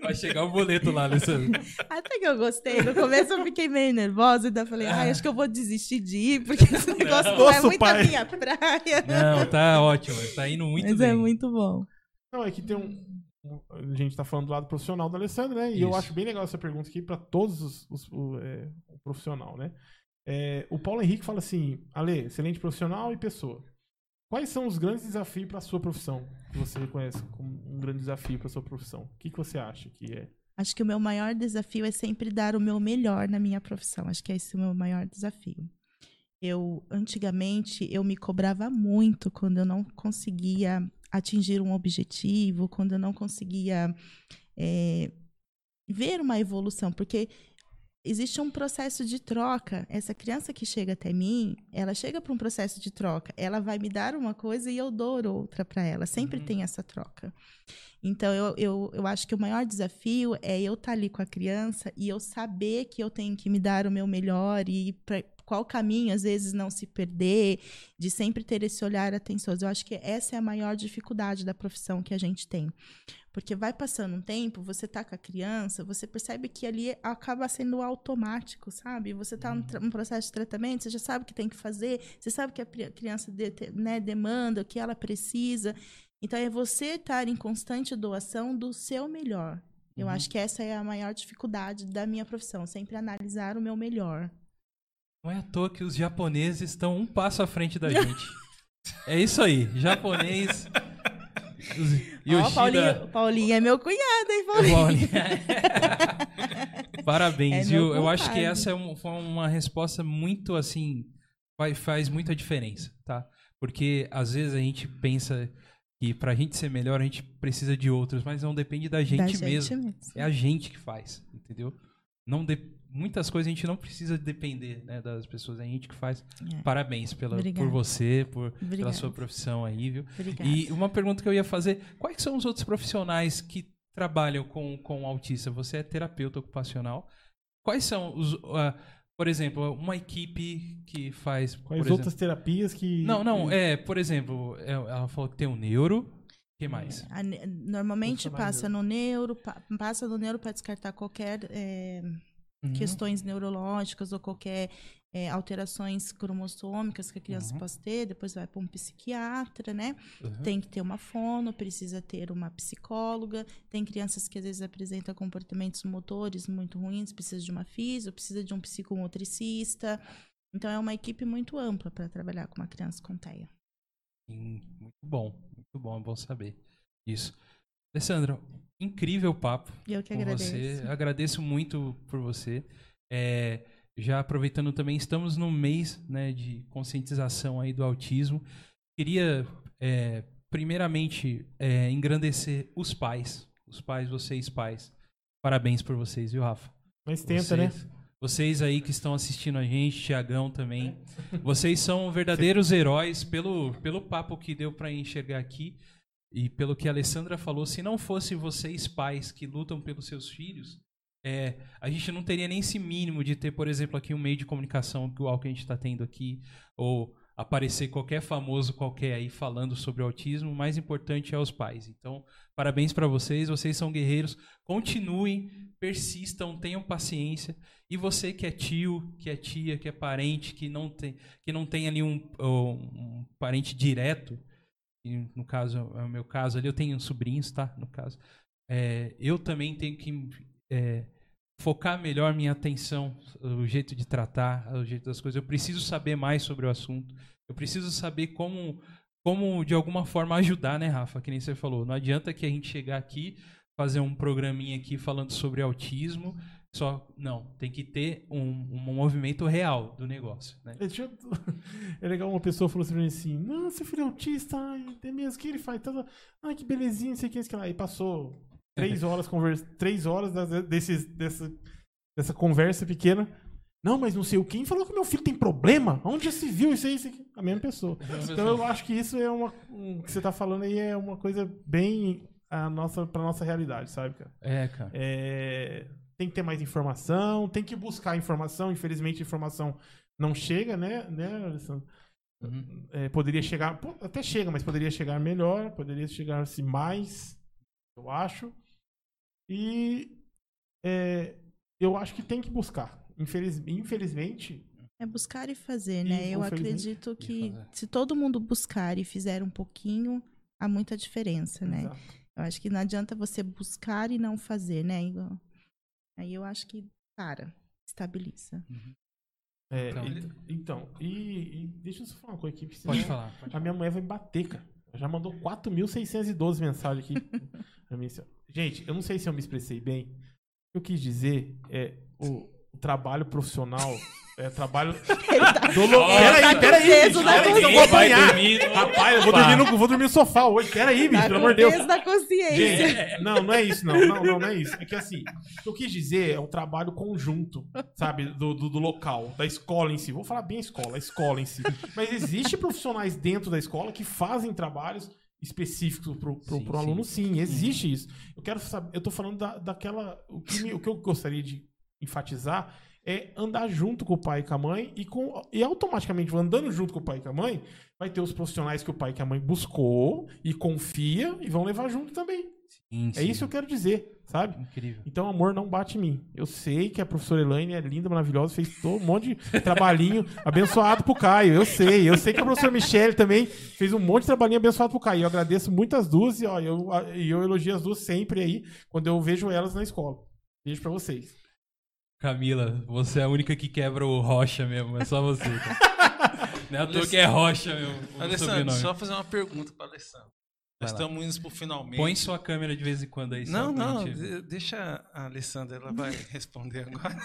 Vai chegar o boleto lá, Alessandra. Até que eu gostei. No começo eu fiquei meio nervosa, então eu falei, ai, acho que eu vou desistir de ir, porque esse negócio não, é Nosso muito pai. a minha praia. Não, tá ótimo. Tá indo muito Mas bem. é muito bom. Não, é que tem um. um- A gente tá falando do lado profissional do Alessandro, né? E eu Isso. acho bem legal essa pergunta aqui pra todos os, os- o, é, o profissional, né? É, o Paulo Henrique fala assim: Ale, excelente profissional e pessoa. Quais são os grandes desafios pra sua profissão? Que você reconhece como um grande desafio pra sua profissão? O que, que você acha que é? Acho que o meu maior desafio é sempre dar o meu melhor na minha profissão. Acho que esse é o meu maior desafio. Eu, antigamente, eu me cobrava muito quando eu não conseguia atingir um objetivo, quando eu não conseguia é, ver uma evolução, porque existe um processo de troca. Essa criança que chega até mim, ela chega para um processo de troca. Ela vai me dar uma coisa e eu dou outra para ela. Sempre Uhum. tem essa troca. Então, eu, eu, eu acho que o maior desafio é eu estar ali com a criança e eu saber que eu tenho que me dar o meu melhor e pra qual caminho, às vezes, não se perder, de sempre ter esse olhar atencioso. Eu acho que essa é a maior dificuldade da profissão que a gente tem. Porque vai passando um tempo, você tá com a criança, você percebe que ali acaba sendo automático, sabe? Você tá num, num processo de tratamento, você já sabe o que tem que fazer, você sabe o que a criança de- né, demanda, o que ela precisa. Então é você estar em constante doação do seu melhor. Eu Uhum. acho que essa é a maior dificuldade da minha profissão, sempre analisar o meu melhor. Não é à toa que os japoneses estão um passo à frente da [laughs] gente. É isso aí, japonês. Ó, Yoshida, Paulinho, Paulinho é meu cunhado, hein, Paulinho? Paulinho. [laughs] Parabéns, É viu? Eu acho que essa é um- foi uma resposta muito assim faz, faz muita diferença, tá? Porque às vezes a gente pensa que pra gente ser melhor a gente precisa de outros, mas não depende da gente, Da gente mesmo. mesmo. É a gente que faz, entendeu? Não de- Muitas coisas a gente não precisa depender né, das pessoas, é a gente que faz. É. Parabéns pela, Obrigada. por você, por, pela sua profissão aí, viu? Obrigada. E uma pergunta que eu ia fazer: quais são os outros profissionais que trabalham com, com autista? Você é terapeuta ocupacional. Quais são os. ah, por exemplo, uma equipe que faz. Quais por outras terapias que. Não, não, é, por exemplo, é, ela falou que tem o neuro. O que mais? A ne- normalmente passa no neuro, pa- passa no neuro para descartar qualquer é, Uhum. questões neurológicas ou qualquer é, alterações cromossômicas que a criança Uhum. possa ter, depois vai para um psiquiatra, né? Uhum. Tem que ter uma fono, precisa ter uma psicóloga. Tem crianças que às vezes apresentam comportamentos motores muito ruins, precisa de uma físio, precisa de um psicomotricista. Então é uma equipe muito ampla para trabalhar com uma criança com TEA. Sim, muito bom, muito bom, é bom saber isso. Alessandro, incrível papo. Eu que com agradeço. você. Agradeço muito por você. É, já aproveitando também, estamos no mês né, de conscientização aí do autismo. Queria, é, primeiramente, é, engrandecer os pais. Os pais, vocês pais. Parabéns por vocês, viu, Rafa? Mas tenta, né? vocês, Vocês aí que estão assistindo a gente, Tiagão também. [laughs] Vocês são verdadeiros heróis pelo, pelo papo que deu para enxergar aqui e pelo que a Alessandra falou. Se não fosse vocês, pais, que lutam pelos seus filhos, é, a gente não teria nem esse mínimo de ter, por exemplo, aqui um meio de comunicação igual que a gente está tendo aqui, ou aparecer qualquer famoso qualquer aí falando sobre autismo. O mais importante é os pais. Então, parabéns para vocês. Vocês são guerreiros. Continuem, persistam, tenham paciência. E você que é tio, que é tia, que é parente, que não tem, que não tem ali um, um parente direto, e no caso é o meu caso ali, eu tenho sobrinhos, tá? No caso, é, eu também tenho que é, focar melhor minha atenção, o jeito de tratar, o jeito das coisas. Eu preciso saber mais sobre o assunto. Eu preciso saber como, como de alguma forma ajudar, né, Rafa? Que nem você falou. Não adianta que a gente chegar aqui, fazer um programinha aqui falando sobre autismo. Só não, tem que ter um, um movimento real do negócio, né? É, eu- [laughs] é legal uma pessoa falou assim pra mim assim: Não, seu filho é autista, ai, é mesmo que ele faz. Tá, ai, que belezinha, não sei o que, que lá. E passou [laughs] três horas, conversa, três horas desses, dessa, dessa conversa pequena. Não, mas não sei o quem falou que meu filho tem problema? Onde já se viu isso aí? Isso aqui? A mesma pessoa. Então eu acho que isso é uma. O que você tá falando aí é uma coisa bem a nossa, pra nossa realidade, sabe, cara? É, cara. É, tem que ter mais informação, tem que buscar informação. Infelizmente, a informação não chega, né, né Alessandro? Uhum. É, poderia chegar, até chega, mas poderia chegar melhor, poderia chegar-se mais, eu acho. E é, eu acho que tem que buscar. Infeliz, infelizmente, É buscar e fazer, E, né? Eu infelizmente, acredito que se todo mundo buscar e fizer um pouquinho, há muita diferença, né? exato. Eu acho que não adianta você buscar e não fazer, né? Igual- Aí eu acho que, para, estabiliza. É, Então. e- então, e, e deixa eu só falar uma coisa aqui. Pode falar. Pode A falar. minha mulher vai me bater, cara. Já mandou 4.612 mensagens aqui [laughs] pra mim. assim. Gente, eu não sei se eu me expressei bem. O que eu quis dizer é o, o trabalho profissional. [laughs] É trabalho. [laughs] Do lo... Peraí, peraí, peso bicho, peraí, que eu vou apanhar. dormir no- Rapaz, eu vou dormir, no, vou dormir no sofá hoje. Peraí, bicho, Tá pelo amor de Deus. peso da consciência. Gente, não, não é isso, não. Não, não, não é isso. É que assim, o que eu quis dizer é um trabalho conjunto, sabe? Do, do, do local, da escola em si. Vou falar bem a escola, a escola em si. Mas existe profissionais dentro da escola que fazem trabalhos específicos pro, pro, Sim, pro sim. aluno, sim. Existe isso. Eu quero saber, eu tô falando da, daquela. O que, me- o que eu gostaria de enfatizar é andar junto com o pai e com a mãe e, com, e automaticamente andando junto com o pai e com a mãe, vai ter os profissionais que o pai e que a mãe buscou e confia e vão levar junto também. Sim, É isso que eu quero dizer, sabe? Incrível. Então, amor não bate em mim. Eu sei que a professora Elaine é linda, maravilhosa, fez todo um monte de trabalhinho [laughs] abençoado pro Caio. Eu sei. Eu sei que a professora Michelle também fez um monte de trabalhinho abençoado pro Caio. Eu agradeço muito as duas e ó, eu, e eu elogio as duas sempre aí, quando eu vejo elas na escola. Beijo pra vocês. Camila, você é a única que quebra o rocha mesmo, é só você. Cara. [laughs] Não é à toa que é rocha mesmo. o Alessandro, só fazer uma pergunta para Alessandro. Nós estamos indo pro finalmente. Põe sua câmera de vez em quando aí. Não, não, gente- de- deixa a Alessandra, ela vai [laughs] responder agora.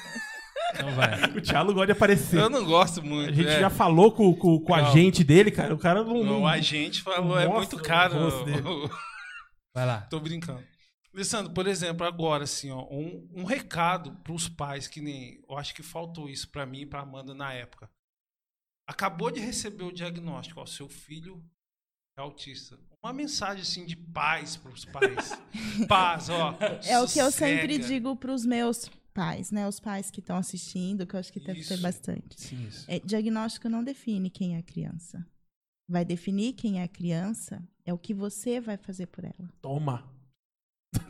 Não vai. O Thiago gosta de aparecer. Eu não gosto muito. A gente é. já falou com, com, com o Não. agente dele, cara. O cara não. não- O agente falou, é Mostra muito o caro. dele. Vai lá. Tô brincando. Alessandro, por exemplo, agora, assim, ó, um, um recado pros pais, que nem. Eu acho que faltou isso pra mim e pra Amanda na época. Acabou de receber o diagnóstico, ó, seu filho é autista. Uma mensagem, assim, de paz pros pais. [laughs] Paz, ó. É o que eu sempre digo para os meus pais, né? Os pais que estão assistindo, que eu acho que deve ter Isso. bastante. Sim, isso. É, diagnóstico não define quem é a criança. Vai definir quem é a criança é o que você vai fazer por ela. Toma.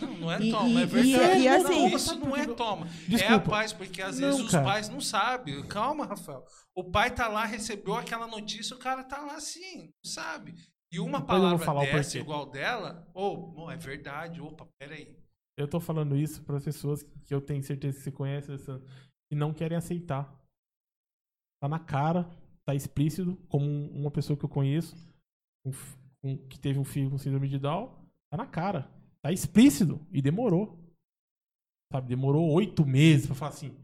Não, não é E- toma, e- é verdade. e- e não, assim- isso não é toma. É a Desculpa. paz, porque às Não, vezes os pais não sabem. Calma, Rafael. O pai tá lá, recebeu aquela notícia, o cara tá lá assim, não sabe. E uma Depois palavra falar dessa igual dela, ou, oh, é verdade, opa, peraí. Eu tô falando isso para pessoas que eu tenho certeza que você conhece, Alessandro, que não querem aceitar. Tá na cara, tá explícito, como um- uma pessoa que eu conheço, um um- que teve um filho com síndrome de Down, tá na cara. Tá explícito. E demorou. Sabe, demorou oito meses pra falar assim: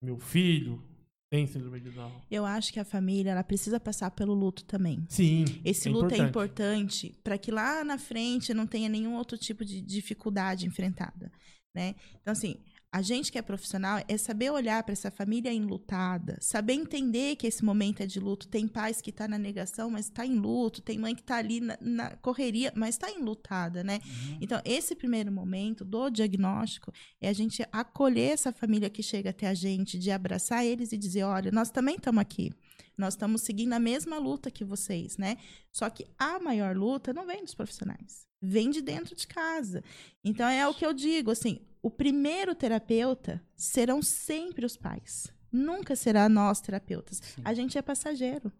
meu filho tem síndrome de Down. Eu acho que a família ela precisa passar pelo luto também. Sim. Esse é luto importante. é importante para que lá na frente não tenha nenhum outro tipo de dificuldade enfrentada, né? Então assim, a gente que é profissional é saber olhar para essa família enlutada, saber entender que esse momento é de luto. Tem pais que tá na negação, mas está em luto. Tem mãe que tá ali na, na correria, mas está enlutada, né? Então, esse primeiro momento do diagnóstico é a gente acolher essa família que chega até a gente, de abraçar eles e dizer: olha, nós também estamos aqui. Nós estamos seguindo a mesma luta que vocês, né? Só que a maior luta não vem dos profissionais, vem de dentro de casa. Então é o que eu digo, assim, o primeiro terapeuta serão sempre os pais. Nunca será nós terapeutas. A gente é passageiro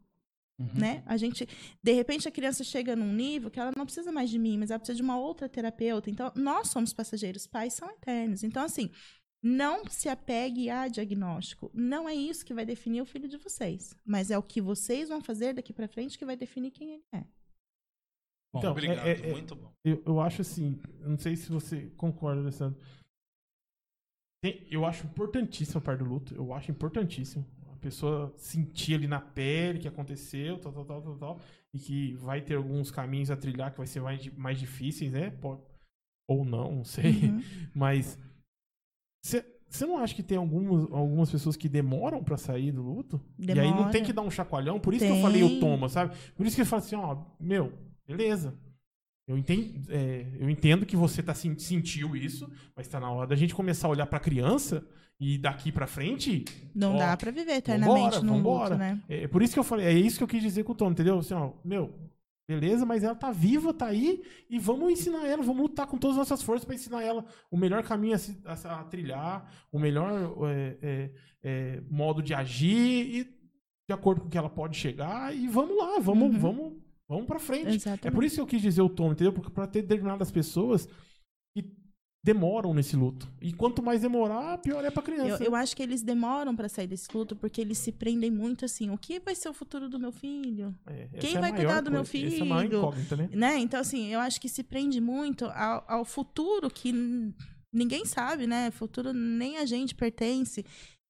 Uhum. né? A gente, de repente, a criança chega num nível que ela não precisa mais de mim, mas ela precisa de uma outra terapeuta. Então, nós somos passageiros, pais são eternos. Então, assim, não se apegue a diagnóstico. Não é isso que vai definir o filho de vocês, mas é o que vocês vão fazer daqui pra frente que vai definir quem ele é. Bom, Então, Obrigado, é- é- é- muito bom. Eu, eu acho assim, não sei se você concorda, Alessandro. Tem- eu acho importantíssimo a parte do luto. Eu acho importantíssimo. A pessoa sentir ali na pele que aconteceu, tal, tal, tal, tal, tal. E que vai ter alguns caminhos a trilhar que vai ser mais, mais difíceis, né? Ou não, não sei. Uhum. [laughs] Mas você não acha que tem algumas, algumas pessoas que demoram pra sair do luto? E aí não Demora. tem que dar um chacoalhão? Por isso que eu Tem. falei o toma, sabe? Por isso que eu falo assim, ó, meu, beleza. Eu entendo, é, eu entendo que você tá, sen- sentiu isso, mas tá na hora da gente começar a olhar pra criança e daqui pra frente. Não ó, dá pra viver eternamente vambora, num vambora. luto, né? É por isso que eu falei, é isso que eu quis dizer com o Tom, entendeu? Assim, ó, meu, beleza, mas ela tá viva, tá aí, e vamos ensinar ela, vamos lutar com todas as nossas forças pra ensinar ela o melhor caminho a, se- a- a trilhar, o melhor é, é, é, modo de agir, e de acordo com o que ela pode chegar, e vamos lá, vamos, Uhum. vamos, vamos pra frente. Exatamente. É por isso que eu quis dizer o Tom, entendeu? Porque pra ter determinadas pessoas que demoram nesse luto. E quanto mais demorar, pior é pra criança. Eu, eu acho que eles demoram pra sair desse luto porque eles se prendem muito assim. O que vai ser o futuro do meu filho? É, Quem é a vai cuidar do meu coisa. Essa é maior filho? incógnita, né? né? Então, assim, eu acho que se prende muito ao, ao futuro que ninguém sabe, né? Futuro nem a gente pertence.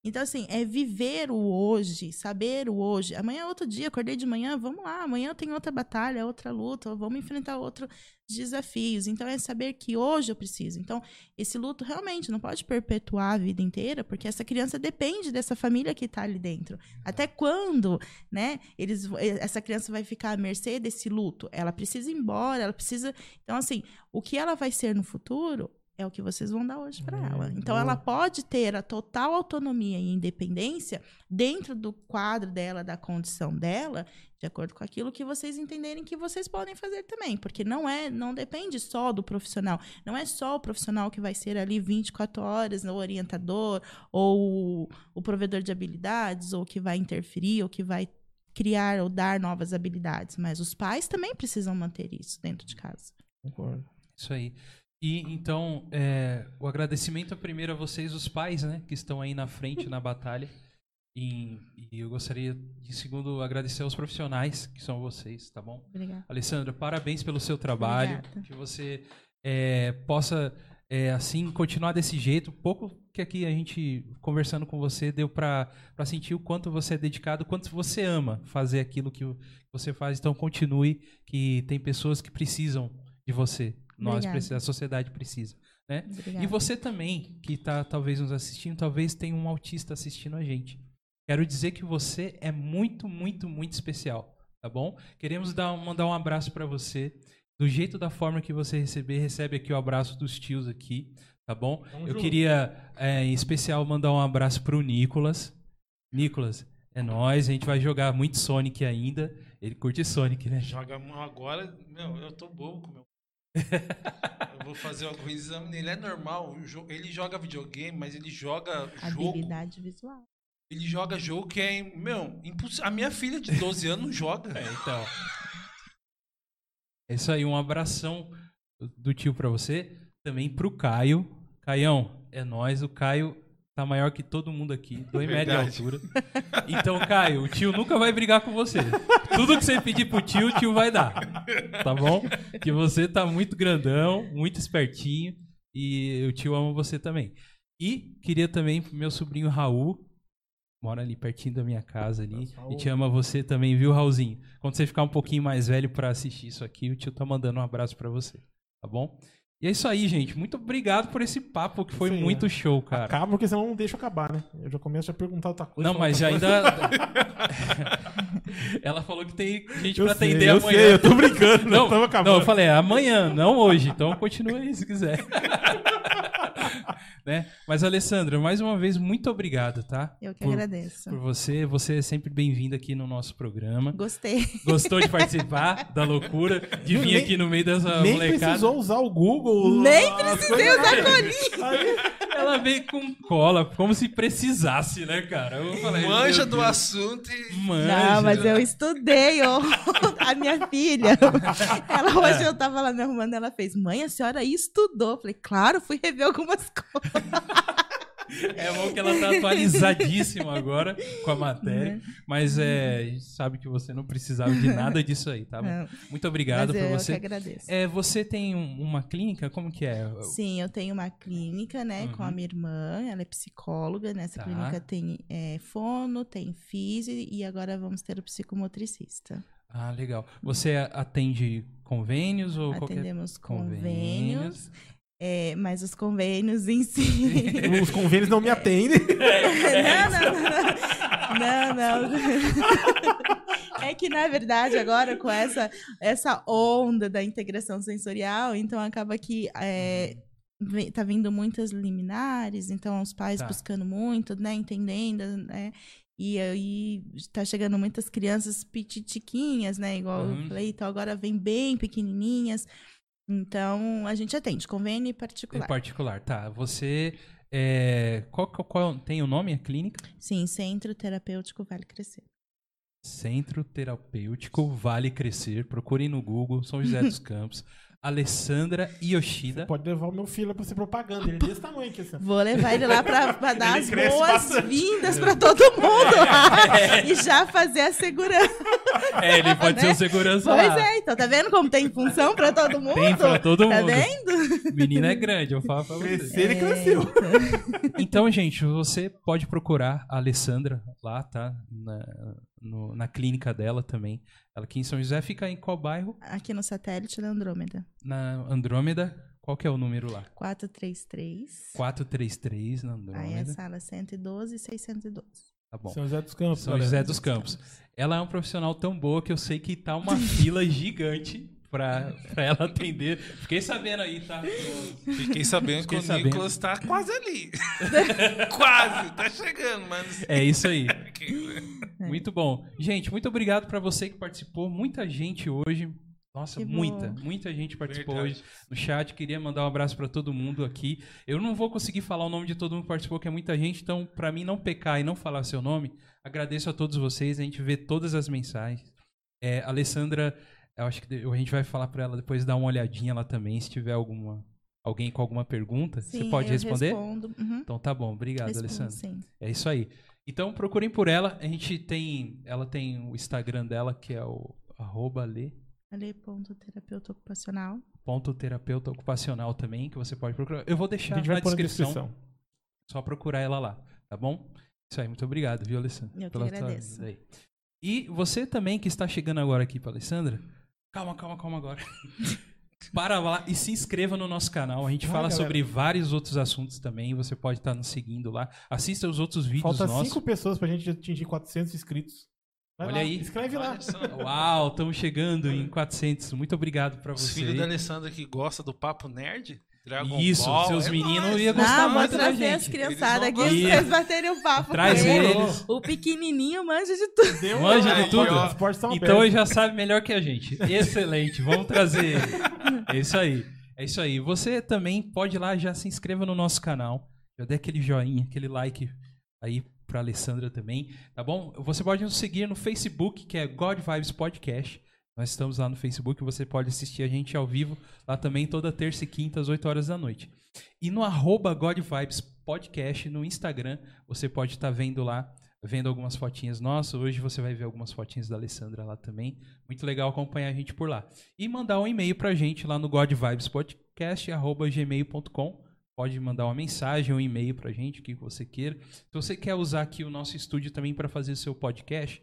Então, assim, é viver o hoje, saber o hoje. Amanhã é outro dia, acordei de manhã, vamos lá. Amanhã tem outra batalha, outra luta, vamos enfrentar outros desafios. Então, é saber que hoje eu preciso. Então, esse luto realmente não pode perpetuar a vida inteira, porque essa criança depende dessa família que está ali dentro. Até quando, né? Eles, essa criança vai ficar à mercê desse luto? Ela precisa ir embora, ela precisa. Então, assim, o que ela vai ser no futuro é o que vocês vão dar hoje para ela. Então, boa. ela pode ter a total autonomia e independência dentro do quadro dela, da condição dela, de acordo com aquilo que vocês entenderem que vocês podem fazer também, porque não é, não depende só do profissional, não é só o profissional que vai ser ali 24 horas, o orientador ou o, o provedor de habilidades, ou que vai interferir, ou que vai criar ou dar novas habilidades, mas os pais também precisam manter isso dentro de casa. Concordo. Isso aí. E então, é, o agradecimento é primeiro a vocês, os pais, né, que estão aí na frente na batalha. E, e eu gostaria de, segundo, agradecer aos profissionais, que são vocês, tá bom? Obrigada. Alessandra, parabéns pelo seu trabalho. Obrigada. Que você é, possa é, assim, continuar desse jeito. Pouco que aqui a gente, conversando com você, deu pra sentir o quanto você é dedicado, o quanto você ama fazer aquilo que você faz. Então, continue, que tem pessoas que precisam de você. Nós precisamos, a sociedade precisa. Né? Obrigada. E você também, que está talvez nos assistindo, talvez tenha um autista assistindo a gente. Quero dizer que você é muito, muito, muito especial, tá bom? Queremos dar, um- mandar um abraço para você. Do jeito da forma que você receber, recebe aqui o abraço dos tios aqui, tá bom? Tamo Eu junto. queria, é, em especial, mandar um abraço pro Nicolas. Nicolas, é nóis, a gente vai jogar muito Sonic ainda. Ele curte Sonic, né? Joga agora, meu, eu tô bobo com o meu. Eu vou fazer algum exame nele. É normal, ele joga videogame, mas ele joga jogo. Habilidade visual. Ele joga jogo que é, meu, impossível. A minha filha de 12 anos joga. É, então. É isso aí, um abração do tio pra você. Também pro Caio. Caião, é nóis. O Caio tá maior que todo mundo aqui, dois metros de altura. Então, Caio, o tio nunca vai brigar com você. Tudo que você pedir pro tio, o tio vai dar. Tá bom? Que você tá muito grandão, muito espertinho. E o tio ama você também. E queria também pro meu sobrinho Raul, mora ali pertinho da minha casa ali. Nossa. E te ama você também, viu, Raulzinho? Quando você ficar um pouquinho mais velho pra assistir isso aqui, o tio tá mandando um abraço pra você, tá bom? E é isso aí, gente. Muito obrigado por esse papo que foi Sim, muito é. show, cara. Acaba porque senão não deixa eu acabar, né? Eu já começo a perguntar outra coisa. Não, mas ainda. [laughs] Ela falou que tem gente Eu pra sei, atender eu amanhã. sei, eu tô brincando. Não, Não, tava acabando. não, eu falei é amanhã, não hoje. Então continua aí se quiser. [laughs] [laughs] né? Mas, Alessandra, mais uma vez, muito obrigado, tá? Eu que Por- agradeço. Por você. Você é sempre bem-vinda aqui no nosso programa. Gostei. Gostou de participar [laughs] da loucura? De vir Nem- aqui no meio dessa Nem molecada? precisou usar o Google. Nem precisei usar. Aí, Ela veio com cola, como se precisasse, né, cara? Eu falei, Manja do Deus. assunto e. Manja. Não, mas eu estudei, ó. [laughs] A minha filha. Ela hoje eu tava lá me arrumando, ela fez, mãe, a senhora estudou. Eu falei, claro, fui rever algumas. É bom que ela tá atualizadíssima agora com a matéria. Mas é, a gente sabe que você não precisava de nada disso aí, tá? Não, Muito obrigado por eu que você. agradeço. É, você tem um- uma clínica? Como que é? Sim, eu tenho uma clínica, né, com a Uhum. minha irmã, ela é psicóloga, nessa Tá. clínica tem é, fono, tem físio e agora vamos ter o psicomotricista. Ah, legal. Você atende convênios ou qualquer Atendemos convênios? convênios, é, mas os convênios em si... [laughs] os convênios não me atendem. [laughs] não, não, não. Não, não. É que, na verdade, agora com essa, essa onda da integração sensorial, então acaba que é, tá vindo muitas liminares, então os pais Tá. buscando muito, né, entendendo, né? E aí tá chegando muitas crianças pititiquinhas, né? Igual Uhum. eu falei, então agora vem bem pequenininhas. Então a gente atende, convênio Em particular. particular, tá. Você. É, qual, qual- qual- tem o nome, a clínica? Sim, Centro Terapêutico Vale Crescer. Centro Terapêutico Vale Crescer. Procurem no Google, São José dos [laughs] Campos. Alessandra Yoshida. Pode levar o meu filho pra ser propaganda. Ele é desse tamanho aqui, assim. Vou levar ele lá pra, pra [laughs] dar Ele as boas-vindas pra todo mundo [laughs] e já fazer a segurança. É, ele pode ser Né? o segurança Pois lá. é, então tá vendo como tem função pra todo mundo? Tem pra todo Tá mundo. vendo? Menino é grande, eu falo pra você. Crescer, ele cresceu. Então, gente, você pode procurar a Alessandra lá, tá? Na, no- na clínica dela também. Ela aqui em São José fica em qual bairro? Aqui no satélite da Andrômeda. Na Andrômeda. Qual que é o número lá? 433. 433 na Aí é Andrômeda. sala 112 e 612. Tá bom. São José dos Campos. São. José dos Campos. Ela é um profissional tão boa que eu sei que tá uma [laughs] fila gigante pra, pra ela atender. Fiquei sabendo aí, tá? Fiquei sabendo Fiquei que o sabendo. Nicolas tá quase ali. [laughs] quase, tá chegando, mas. É isso aí. [laughs] Muito bom. Gente, muito obrigado pra você que participou. Muita gente hoje. Nossa, Que bom. muita, muita gente participou Verdade. hoje no chat. Queria mandar um abraço pra todo mundo aqui. Eu não vou conseguir falar o nome de todo mundo que participou, que é muita gente. Então, pra mim não pecar e não falar seu nome, agradeço a todos vocês. A gente vê todas as mensagens. É, Alessandra, eu acho que a gente vai falar pra ela depois dar uma olhadinha lá também, se tiver alguma alguém com alguma pergunta. Sim, você pode eu responder? respondo. Uhum. Então tá bom, obrigado, Respondo, Alessandra. sim. É isso aí. Então procurem por ela. A gente tem. Ela tem o Instagram dela, que é o arroba Lê. Ale.terapeuta ocupacional. Ponto terapeuta ocupacional também, que você pode procurar. Eu vou A deixar na pôr na descrição. descrição. Só procurar ela lá, tá bom? Isso aí, muito obrigado, viu, Alessandra? Eu que agradeço. E você também que está chegando agora aqui para Alessandra, calma, calma, calma agora. [laughs] Para lá e se inscreva no nosso canal. A gente Vai, fala galera. sobre vários outros assuntos também. Você pode estar nos seguindo lá. Assista os outros vídeos Falta nossos. cinco pessoas pra gente atingir 400 inscritos. Vai Olha lá, aí. Escreve lá. Olha só. Uau, estamos chegando em 400. Muito obrigado para Os você. filhos da Alessandra que gosta do papo nerd, Dragon Isso, Ball, seus é meninos iam gostar vou muito da trazer as gente. criançadas Eles aqui vão vocês baterem um papo Traz com ele. eles. O pequenininho manja de tudo. Deu Manja de tudo. Então ele já sabe melhor que a gente. Excelente, vamos trazer ele. É isso aí. É isso aí. Você também pode ir lá, já se inscreva no nosso canal. Já dê aquele joinha, aquele like aí pra Alessandra também, tá bom? Você pode nos seguir no Facebook, que é God Vibes Podcast. Nós estamos lá no Facebook, você pode assistir a gente ao vivo lá também toda terça e quinta às 8 horas da noite. E no arroba God Vibes Podcast no Instagram, você pode estar vendo lá, vendo algumas fotinhas nossas. Hoje você vai ver algumas fotinhas da Alessandra lá também. Muito legal acompanhar a gente por lá. E mandar um e-mail pra gente lá no godvibespodcast.gmail.com. Pode mandar uma mensagem, um e-mail pra gente, o que você queira. Se você quer usar aqui o nosso estúdio também para fazer seu podcast,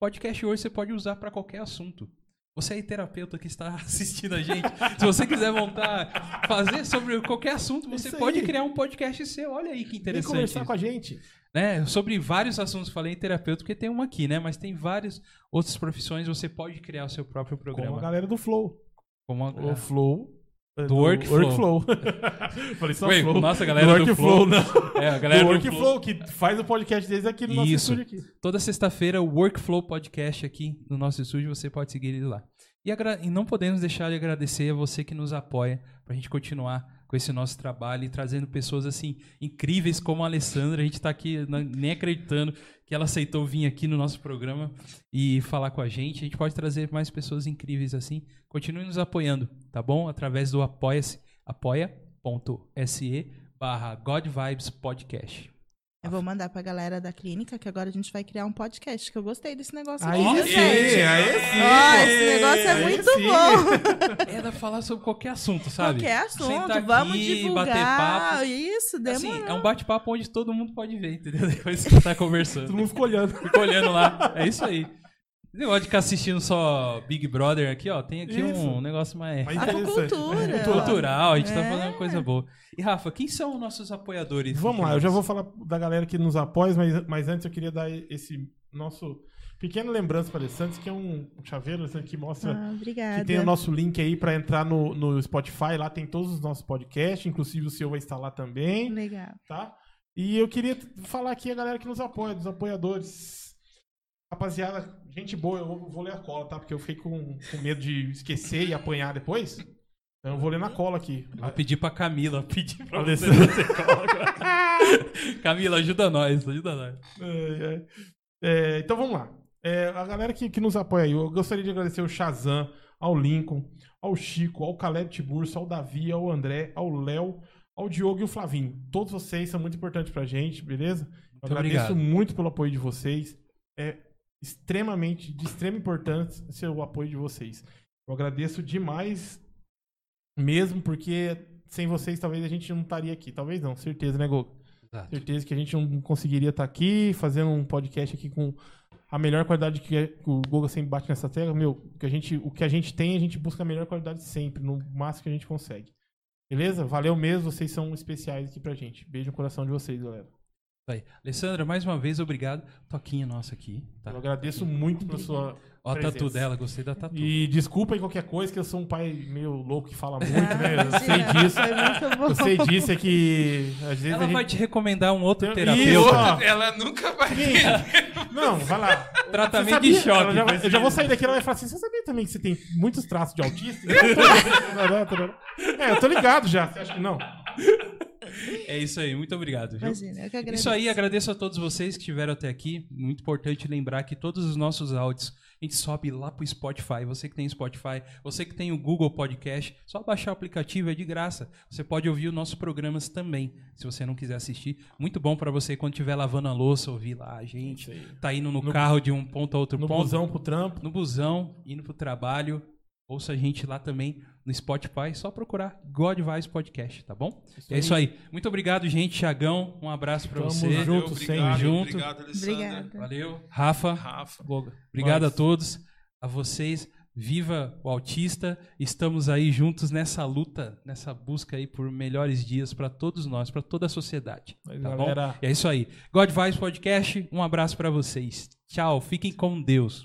podcast hoje você pode usar para qualquer assunto. Você é terapeuta que está [laughs] assistindo a gente. Se você quiser montar, fazer sobre qualquer assunto, você Isso pode aí. criar um podcast seu. Olha aí que Vem interessante. conversar isso com a gente. né, sobre vários assuntos. Falei em terapeuta porque tem uma aqui, né? Mas tem várias outras profissões. Você pode criar o seu próprio Com a programa. galera do Flow. Como a- O Flow. É, Do Workflow. Workflow. [laughs] Falei só Ué, Flow. nossa, a galera do Workflow, Flow. não. É, a galera do do Workflow, que faz o podcast deles aqui no nosso Isso. estúdio aqui. Toda sexta-feira, o Workflow Podcast aqui no nosso estúdio, você pode seguir ele lá. E, e não podemos deixar de agradecer a você que nos apoia para a gente continuar com esse nosso trabalho e trazendo pessoas assim incríveis como a Alessandra. A gente está aqui na- nem acreditando que ela aceitou vir aqui no nosso programa e falar com a gente. A gente pode trazer mais pessoas incríveis assim. Continue nos apoiando, tá bom? Através do apoia-se, apoia.se barra God Vibes Podcast. Eu vou mandar pra galera da clínica que agora a gente vai criar um podcast, que eu gostei desse negócio Aí aqui, sim, aí sim. Ó, esse negócio é Aí muito sim. bom. [laughs] Era falar sobre qualquer assunto, sabe? Qualquer assunto, Sentar vamos aqui, divulgar. bater papo. Isso, Assim, demorou. é um bate-papo onde todo mundo pode ver, entendeu? [laughs] Depois que você tá Todo conversando. mundo ficou olhando. Fica olhando lá. É isso aí. Negócio de ficar assistindo só Big Brother aqui, ó. Tem aqui Isso. um negócio mais Mas interessante. Acucultura. [laughs] cultural. A gente tá É. fazendo coisa boa. E, Rafa, quem são nossos apoiadores? Vamos lá, eu já vou falar da galera que nos apoia, mas, mas antes eu queria dar esse nosso pequeno lembrança para Alessandro, que é um chaveiro Alessandro, que mostra Ah, que tem o nosso link aí para entrar no, no Spotify, lá tem todos os nossos podcasts, inclusive o seu vai estar lá também, Legal. tá? E eu queria falar aqui a galera que nos apoia, dos apoiadores. Rapaziada, gente boa, eu vou, ler a cola, tá? Porque eu fiquei com, com medo de esquecer e apanhar depois. Então eu vou ler na cola aqui. Vou pedir pra Camila. Pedir pra você. Alessandro. você coloca. [laughs] Camila, ajuda nós, ajuda nós. É, é. É, então vamos lá. É, a galera que, que nos apoia aí, eu gostaria de agradecer ao Shazam, ao Lincoln, ao Chico, ao Caleb Tiburcio, ao Davi, ao André, ao Léo, ao Diogo e ao Flavinho. Todos vocês são muito importantes pra gente, beleza? Eu Muito agradeço obrigado. muito pelo apoio de vocês. É extremamente, de extrema importância ser o apoio de vocês. Eu agradeço demais mesmo, porque sem vocês talvez a gente não estaria aqui. Talvez não, certeza, né, Gogo? Certeza que a gente não conseguiria estar aqui fazendo um podcast aqui com a melhor qualidade que, é- o Google sempre bate nessa tecla. Meu, que, a gente, o que a gente tem, a gente busca a melhor qualidade sempre, no máximo que a gente consegue. Beleza? Valeu mesmo, vocês são especiais aqui pra gente. Beijo no coração de vocês, galera. Isso aí. Alessandra, mais uma vez, obrigado. Toquinha nossa aqui. Tá. Eu agradeço muito pela sua. Ó a tatu dela, gostei da tatu. E desculpa aí qualquer coisa, que eu sou um pai meio louco que fala muito, Ah, né? Eu sei imagina, disso. Bom. Eu sei disso, é que às vezes Ela a vai gente. te recomendar um outro terapeuta. Isso. Ela nunca vai Não, vai lá. Tratamento de choque. Vai- eu já vou sair daqui ela vai falar assim: você sabia também que você tem muitos traços de autista? [laughs] é, eu tô ligado já. Você acha que não? É isso aí, muito obrigado. Viu? Imagina, eu que agradeço. Isso aí, agradeço a todos vocês que estiveram até aqui. Muito importante lembrar que todos os nossos áudios a gente sobe lá pro Spotify. Você que tem Spotify, você que tem o Google Podcast, só baixar o aplicativo é de graça. Você pode ouvir os nossos programas também, se você não quiser assistir. Muito bom para você quando estiver lavando a louça, ouvir lá a gente. Tá indo no, No- carro de um ponto a outro No ponto. busão pro trampo. No busão, indo pro trabalho, ouça a gente lá também no Spotify, só procurar God Vibes Podcast, tá bom? Isso é isso aí. Muito obrigado, gente. Tiagão, um abraço pra Tamo você. junto. obrigado, sempre. Junto. Obrigado, Alessandra. Obrigada. Valeu. Rafa, Rafa. obrigado Nós. a todos, a vocês. Viva o autista! Estamos aí juntos nessa luta, nessa busca aí por melhores dias para todos nós, para toda a sociedade. Mas, Tá galera, bom? É isso aí. God Vibes Podcast, um abraço para vocês. Tchau, fiquem com Deus.